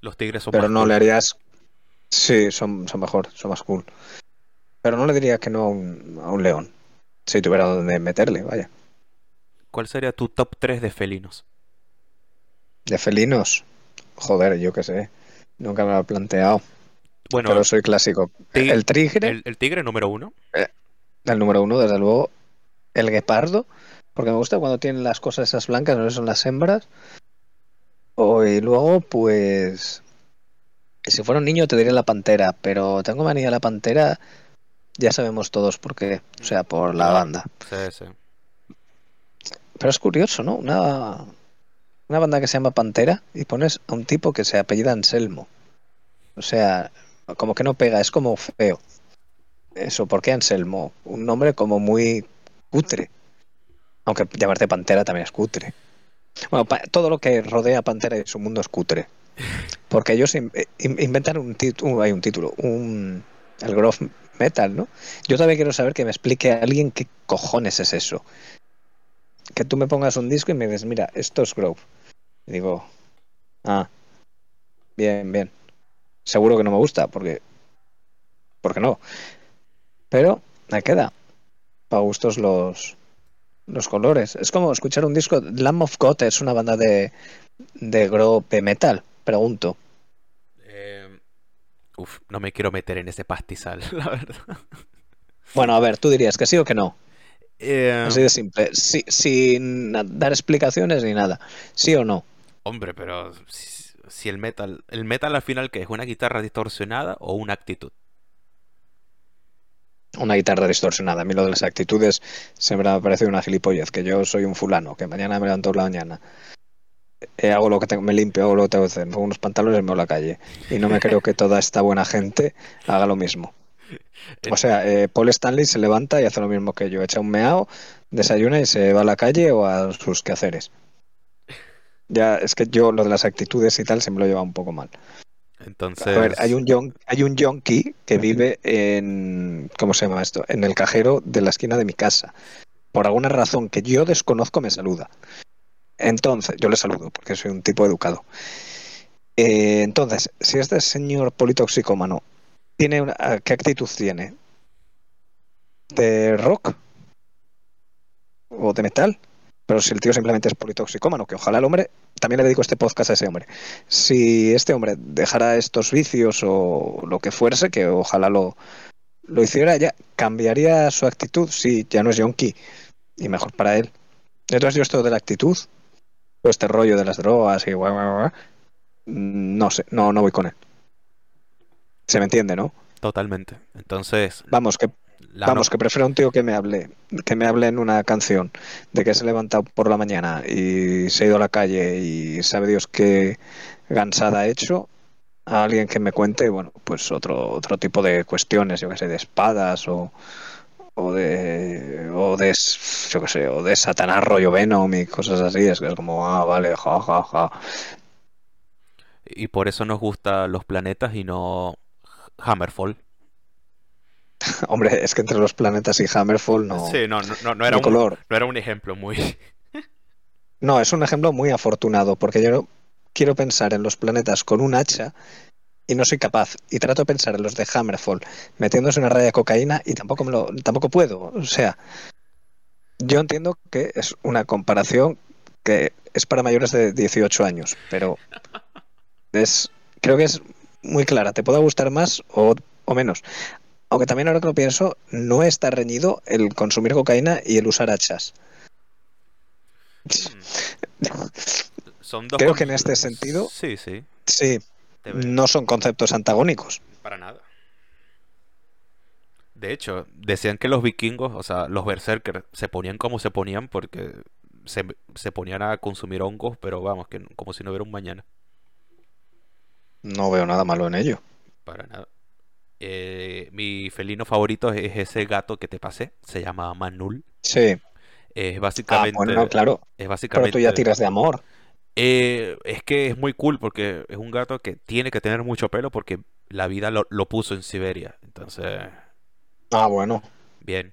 Los tigres son Pero más no cool. le harías... Sí, son, son mejor, son más cool. Pero no le diría que no a un, a un león. Si tuviera donde meterle, vaya. ¿Cuál sería tu top 3 de felinos? De felinos. Joder, yo qué sé. Nunca me lo he planteado. Bueno, pero soy clásico. El tigre, el, el tigre número uno. El número uno, desde luego. El guepardo. Porque me gusta cuando tienen las cosas esas blancas, no son las hembras. O, y luego, pues. Si fuera un niño te diría la pantera. Pero tengo manía de la pantera. Ya sabemos todos por qué. O sea, por la banda. Sí, sí. Pero es curioso, ¿no? Una, una banda que se llama Pantera y pones a un tipo que se apellida Anselmo. O sea, como que no pega, es como feo. Eso, ¿por qué Anselmo? Un nombre como muy cutre. Aunque llamarte Pantera también es cutre. Bueno, todo lo que rodea a Pantera y su mundo es cutre. Porque ellos in- in- inventan un título, hay un título, un el growth metal, ¿no? Yo también quiero saber que me explique a alguien qué cojones es eso. Que tú me pongas un disco y me dices, mira, esto es. Y digo, ah, bien, bien. Seguro que no me gusta, porque, porque no. Pero me queda. Para gustos los, los colores. Es como escuchar un disco. Lamb of God es una banda de, de grove metal, pregunto. Eh, uf, no me quiero meter en ese pastizal, la verdad. Bueno, a ver, tú dirías que sí o que no. Eh, Así de simple. Sí, sin dar explicaciones ni nada. ¿Sí o no? hombre, pero si, si el metal, el metal al final que es una guitarra distorsionada o una actitud. Una guitarra distorsionada. A mí lo de las actitudes siempre me ha parecido una gilipollez. Que yo soy un fulano, que mañana me levanto la mañana. eh, hago lo que tengo, me limpio, hago lo que tengo que hacer, me pongo unos pantalones y me voy a la calle. Y no me creo que toda esta buena gente haga lo mismo. O sea, eh, Paul Stanley se levanta y hace lo mismo que yo. Echa un meao, desayuna y se va a la calle o a sus quehaceres. Ya, es que yo lo de las actitudes y tal se me lo lleva un poco mal. Entonces, A ver, hay un, yon- hay un yonki que vive en. ¿Cómo se llama esto? En el cajero de la esquina de mi casa. Por alguna razón que yo desconozco, me saluda. Entonces, yo le saludo porque soy un tipo educado. Eh, entonces, si este señor politoxicómano tiene una, ah, ¿qué actitud tiene? ¿De rock? ¿O de metal? Pero si el tío simplemente es politoxicómano, que ojalá el hombre, también le dedico este podcast a ese hombre. Si este hombre dejara estos vicios o lo que fuese, que ojalá lo, lo hiciera, ya cambiaría su actitud. Sí, ya no es yonki. y mejor para él. Entonces yo esto de la actitud, todo este rollo de las drogas y guau, guau, guau, no sé, no, no voy con él. Se me entiende, ¿no? Totalmente. Entonces, Vamos, que la Vamos, no- que prefiero un tío que me hable, que me hable en una canción de que se levanta por la mañana y se ha ido a la calle y sabe Dios qué gansada ha hecho, a alguien que me cuente, bueno, pues otro, otro tipo de cuestiones, yo que sé, de espadas o, o de, o de, yo que sé, o de Satanás rollo Venom y cosas así, es que es como, ah, vale, ja, ja, ja. y por eso nos gustan los planetas y no Hammerfall. Hombre, es que entre los planetas y Hammerfall no, Sí, no, era un, color. no era un ejemplo muy... No, es un ejemplo muy afortunado, porque yo quiero pensar en los planetas con un hacha y no soy capaz. Y trato de pensar en los de Hammerfall metiéndose una raya de cocaína y tampoco me lo, tampoco puedo. O sea, yo entiendo que es una comparación que es para mayores de 18 años, pero es, creo que es muy clara. Te puede gustar más o, o menos. Aunque también ahora que lo pienso, no está reñido el consumir cocaína y el usar hachas. Son dos Creo que en este sentido- Sí, sí. Sí, no son conceptos antagónicos. Para nada. De hecho, decían que los vikingos, o sea, los berserkers, se ponían como se ponían porque se, se ponían a consumir hongos, pero vamos, que como si no hubiera un mañana. No veo nada malo en ello. Para nada. Eh, mi felino favorito es ese gato que te pasé, se llama Manul. Sí. Es Ah, básicamente, bueno, no, claro. es Pero básicamente, tú ya tiras de amor. Eh, es que es muy cool porque es un gato que tiene que tener mucho pelo porque la vida lo, lo puso en Siberia. Entonces, Ah, bueno. bien.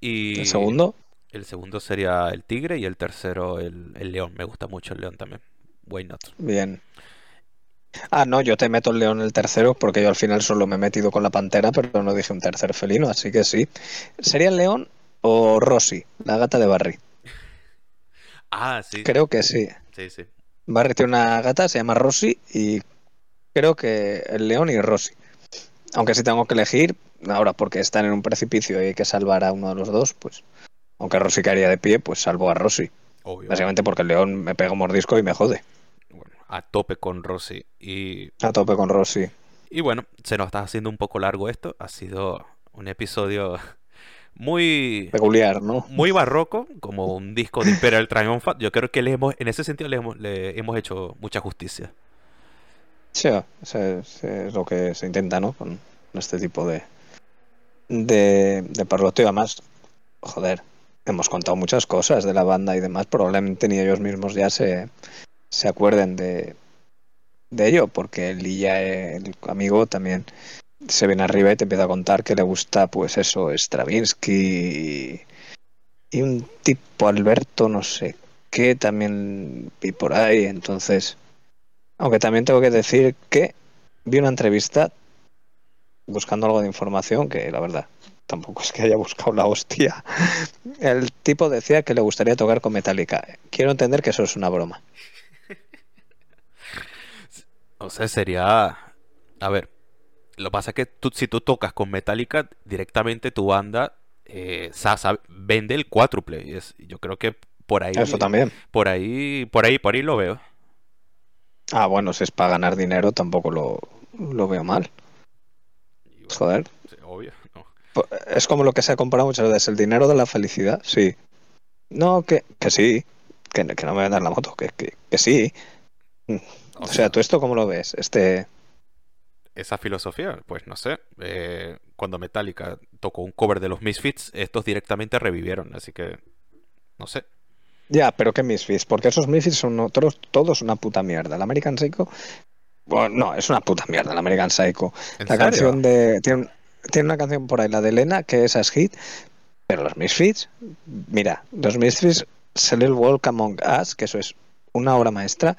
Y El segundo. el segundo sería el tigre y el tercero el, el león. Me gusta mucho el león también. Why not? Bien. Ah, no, yo te meto el león en el tercero porque yo al final solo me he metido con la pantera, pero no dije un tercer felino, así que sí. ¿Sería el león o Rosy, la gata de Barry? Ah, sí, Creo que sí. sí, sí. Barry tiene una gata, se llama Rosy y creo que el león y Rosy. Aunque si tengo que elegir, ahora porque están en un precipicio y hay que salvar a uno de los dos, pues aunque Rosy caería de pie, pues salvo a Rosy. Obvio. Básicamente porque el león me pega un mordisco y me jode. A tope con Rosy. Y, A tope con Rosy. y bueno, se nos está haciendo un poco largo esto. Ha sido un episodio muy, Peculiar, ¿no? muy barroco, como un disco de Imperial Triumphant. Yo creo que le hemos, en ese sentido le hemos, le hemos hecho mucha justicia. Sí, es lo que se intenta, ¿no? Con este tipo de, de, de parloteo. Además, joder, hemos contado muchas cosas de la banda y demás. Probablemente ni ellos mismos ya se, se acuerden de, de ello, porque Lilla, el amigo, también se viene arriba y te empieza a contar que le gusta, pues eso, Stravinsky y, y un tipo Alberto, no sé qué, también vi por ahí. Entonces, aunque también tengo que decir que vi una entrevista buscando algo de información que la verdad tampoco es que haya buscado la hostia. El tipo decía que le gustaría tocar con Metallica. Quiero entender que eso es una broma. O sea, sería... A ver, lo que pasa es que tú, si tú tocas con Metallica, directamente tu banda eh, sa- sa- vende el cuádruple. Y es- yo creo que por ahí, Eso también. por ahí, por ahí, por ahí lo veo. Ah, bueno, si es para ganar dinero tampoco lo, lo veo mal. Bueno, Joder. sí, obvio, ¿no? Es como lo que se ha comparado muchas veces, el dinero de la felicidad, sí. No, que, que sí, que, que no me vendan la moto, que, que, que sí. O O sea, ¿tú esto cómo lo ves? Este, esa filosofía, pues no sé. eh, cuando Metallica tocó un cover de los Misfits, estos directamente revivieron, así que no sé. Ya, pero ¿qué Misfits? Porque esos Misfits son otros, todos una puta mierda. El American Psycho, bueno, no, es una puta mierda el American Psycho. ¿En La serio? canción de... Tiene, tiene una canción por ahí, la de Elena, que esa es hit, pero los Misfits, mira, los Misfits, sale el Walk Among Us, que eso es una obra maestra.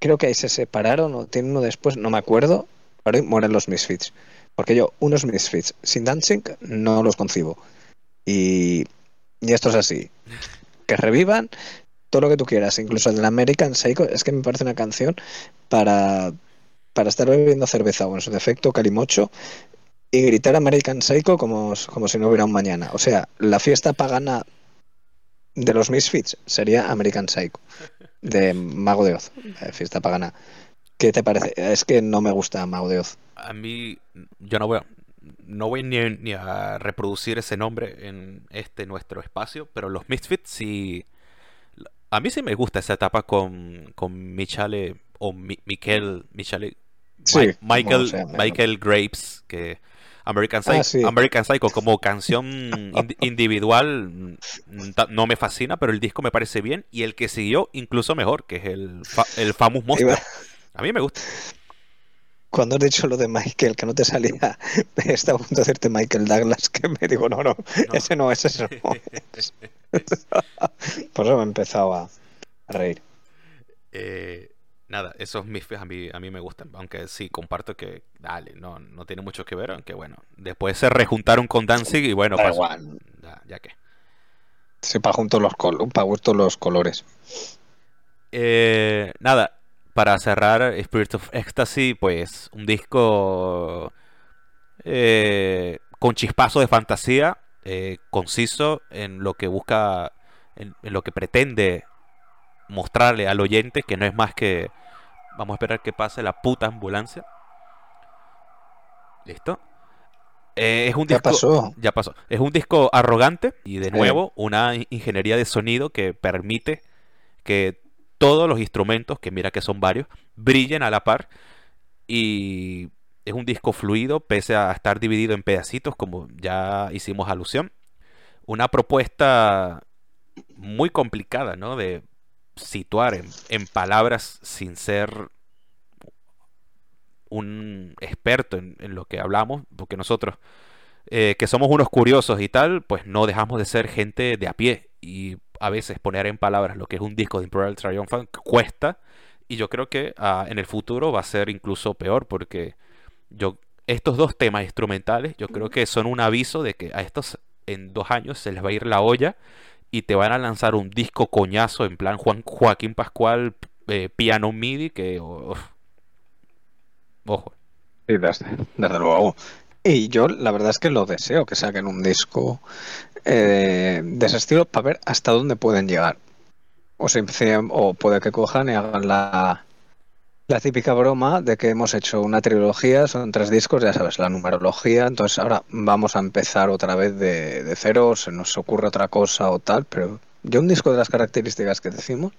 Creo que ahí se separaron o tiene uno después, no me acuerdo. Ahora mueren los Misfits. Porque yo, unos Misfits sin dancing, no los concibo. Y, esto es así. Que revivan todo lo que tú quieras, incluso el American Psycho, es que me parece una canción para, para estar bebiendo cerveza o en su defecto calimocho y gritar American Psycho como, como si no hubiera un mañana. O sea, la fiesta pagana de los Misfits sería American Psycho, de Mago de Oz, fiesta pagana. ¿Qué te parece? Es que no me gusta Mago de Oz. A mí, yo no voy no voy ni, a reproducir ese nombre en este nuestro espacio, pero los Misfits sí. A mí sí me gusta esa etapa con, con Michale o Michael, Michale, Michael, Michael Graves, que American ah, Psycho, American Psycho como canción individual mm, no me fascina, pero el disco me parece bien y el que siguió incluso mejor, que es el, el Famous Monster. A mí me gusta. Cuando has dicho lo de Michael, que no te salía, estaba a punto de hacerte Michael Douglas, que me digo, no, no, ese no es eso. Por eso me he empezado a, reír. Eh, nada, esos Misfits a mí, a mí me gustan, aunque sí, comparto que, dale, no, no tiene mucho que ver, aunque bueno, después se rejuntaron con Danzig y bueno, pasó, igual. Ya, que. Sí, para juntos los, col para gusto los colores. Eh, nada, para cerrar Spirit of Ecstasy, pues un disco eh, con chispazo de fantasía, eh, conciso en lo que busca, en, lo que pretende mostrarle al oyente, que no es más que vamos a esperar que pase la puta ambulancia. ¿Listo? Eh, es un disco, ya pasó. Ya pasó. Es un disco arrogante y de nuevo una ingeniería de sonido que permite que todos los instrumentos, que mira que son varios, brillen a la par y es un disco fluido pese a estar dividido en pedacitos como ya hicimos alusión. Una propuesta muy complicada, ¿no? De situar en, palabras sin ser un experto en, lo que hablamos, porque nosotros, eh, que somos unos curiosos y tal, pues no dejamos de ser gente de a pie. Y a veces poner en palabras lo que es un disco de Imperial Triumphant cuesta. Y yo creo que ah, en el futuro va a ser incluso peor porque yo estos dos temas instrumentales yo creo que son un aviso de que a estos en dos años se les va a ir la olla y te van a lanzar un disco coñazo en plan Juan Joaquín Pascual eh, piano MIDI que ojo. Sí, desde, luego y yo la verdad es que lo deseo que saquen un disco eh, de ese estilo para ver hasta dónde pueden llegar. O, o puede que cojan y hagan la, la típica broma de que hemos hecho una trilogía, son tres discos, ya sabes, la numerología, entonces ahora vamos a empezar otra vez de, de cero, se nos ocurre otra cosa o tal, pero yo un disco de las características que decimos,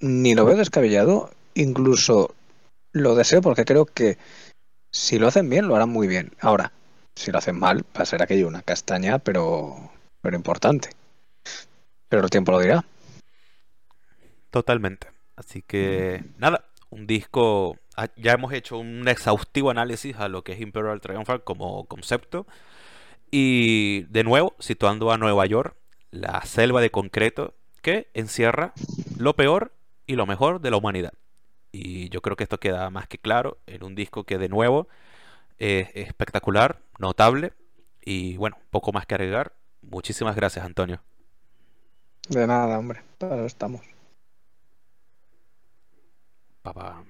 ni lo veo descabellado, incluso lo deseo porque creo que si lo hacen bien, lo harán muy bien. Ahora, si lo hacen mal, va a ser aquello una castaña, pero, pero importante. Pero el tiempo lo dirá. Totalmente. Así que, nada, un disco. Ah, ya hemos hecho un exhaustivo análisis a lo que es Imperial Triumphal como concepto. Y de nuevo, situando a Nueva York, la selva de concreto que encierra lo peor y lo mejor de la humanidad. Y yo creo que esto queda más que claro en un disco que de nuevo es espectacular, notable y bueno, poco más que agregar. Muchísimas gracias, Antonio. De nada, hombre, para estamos. 爸爸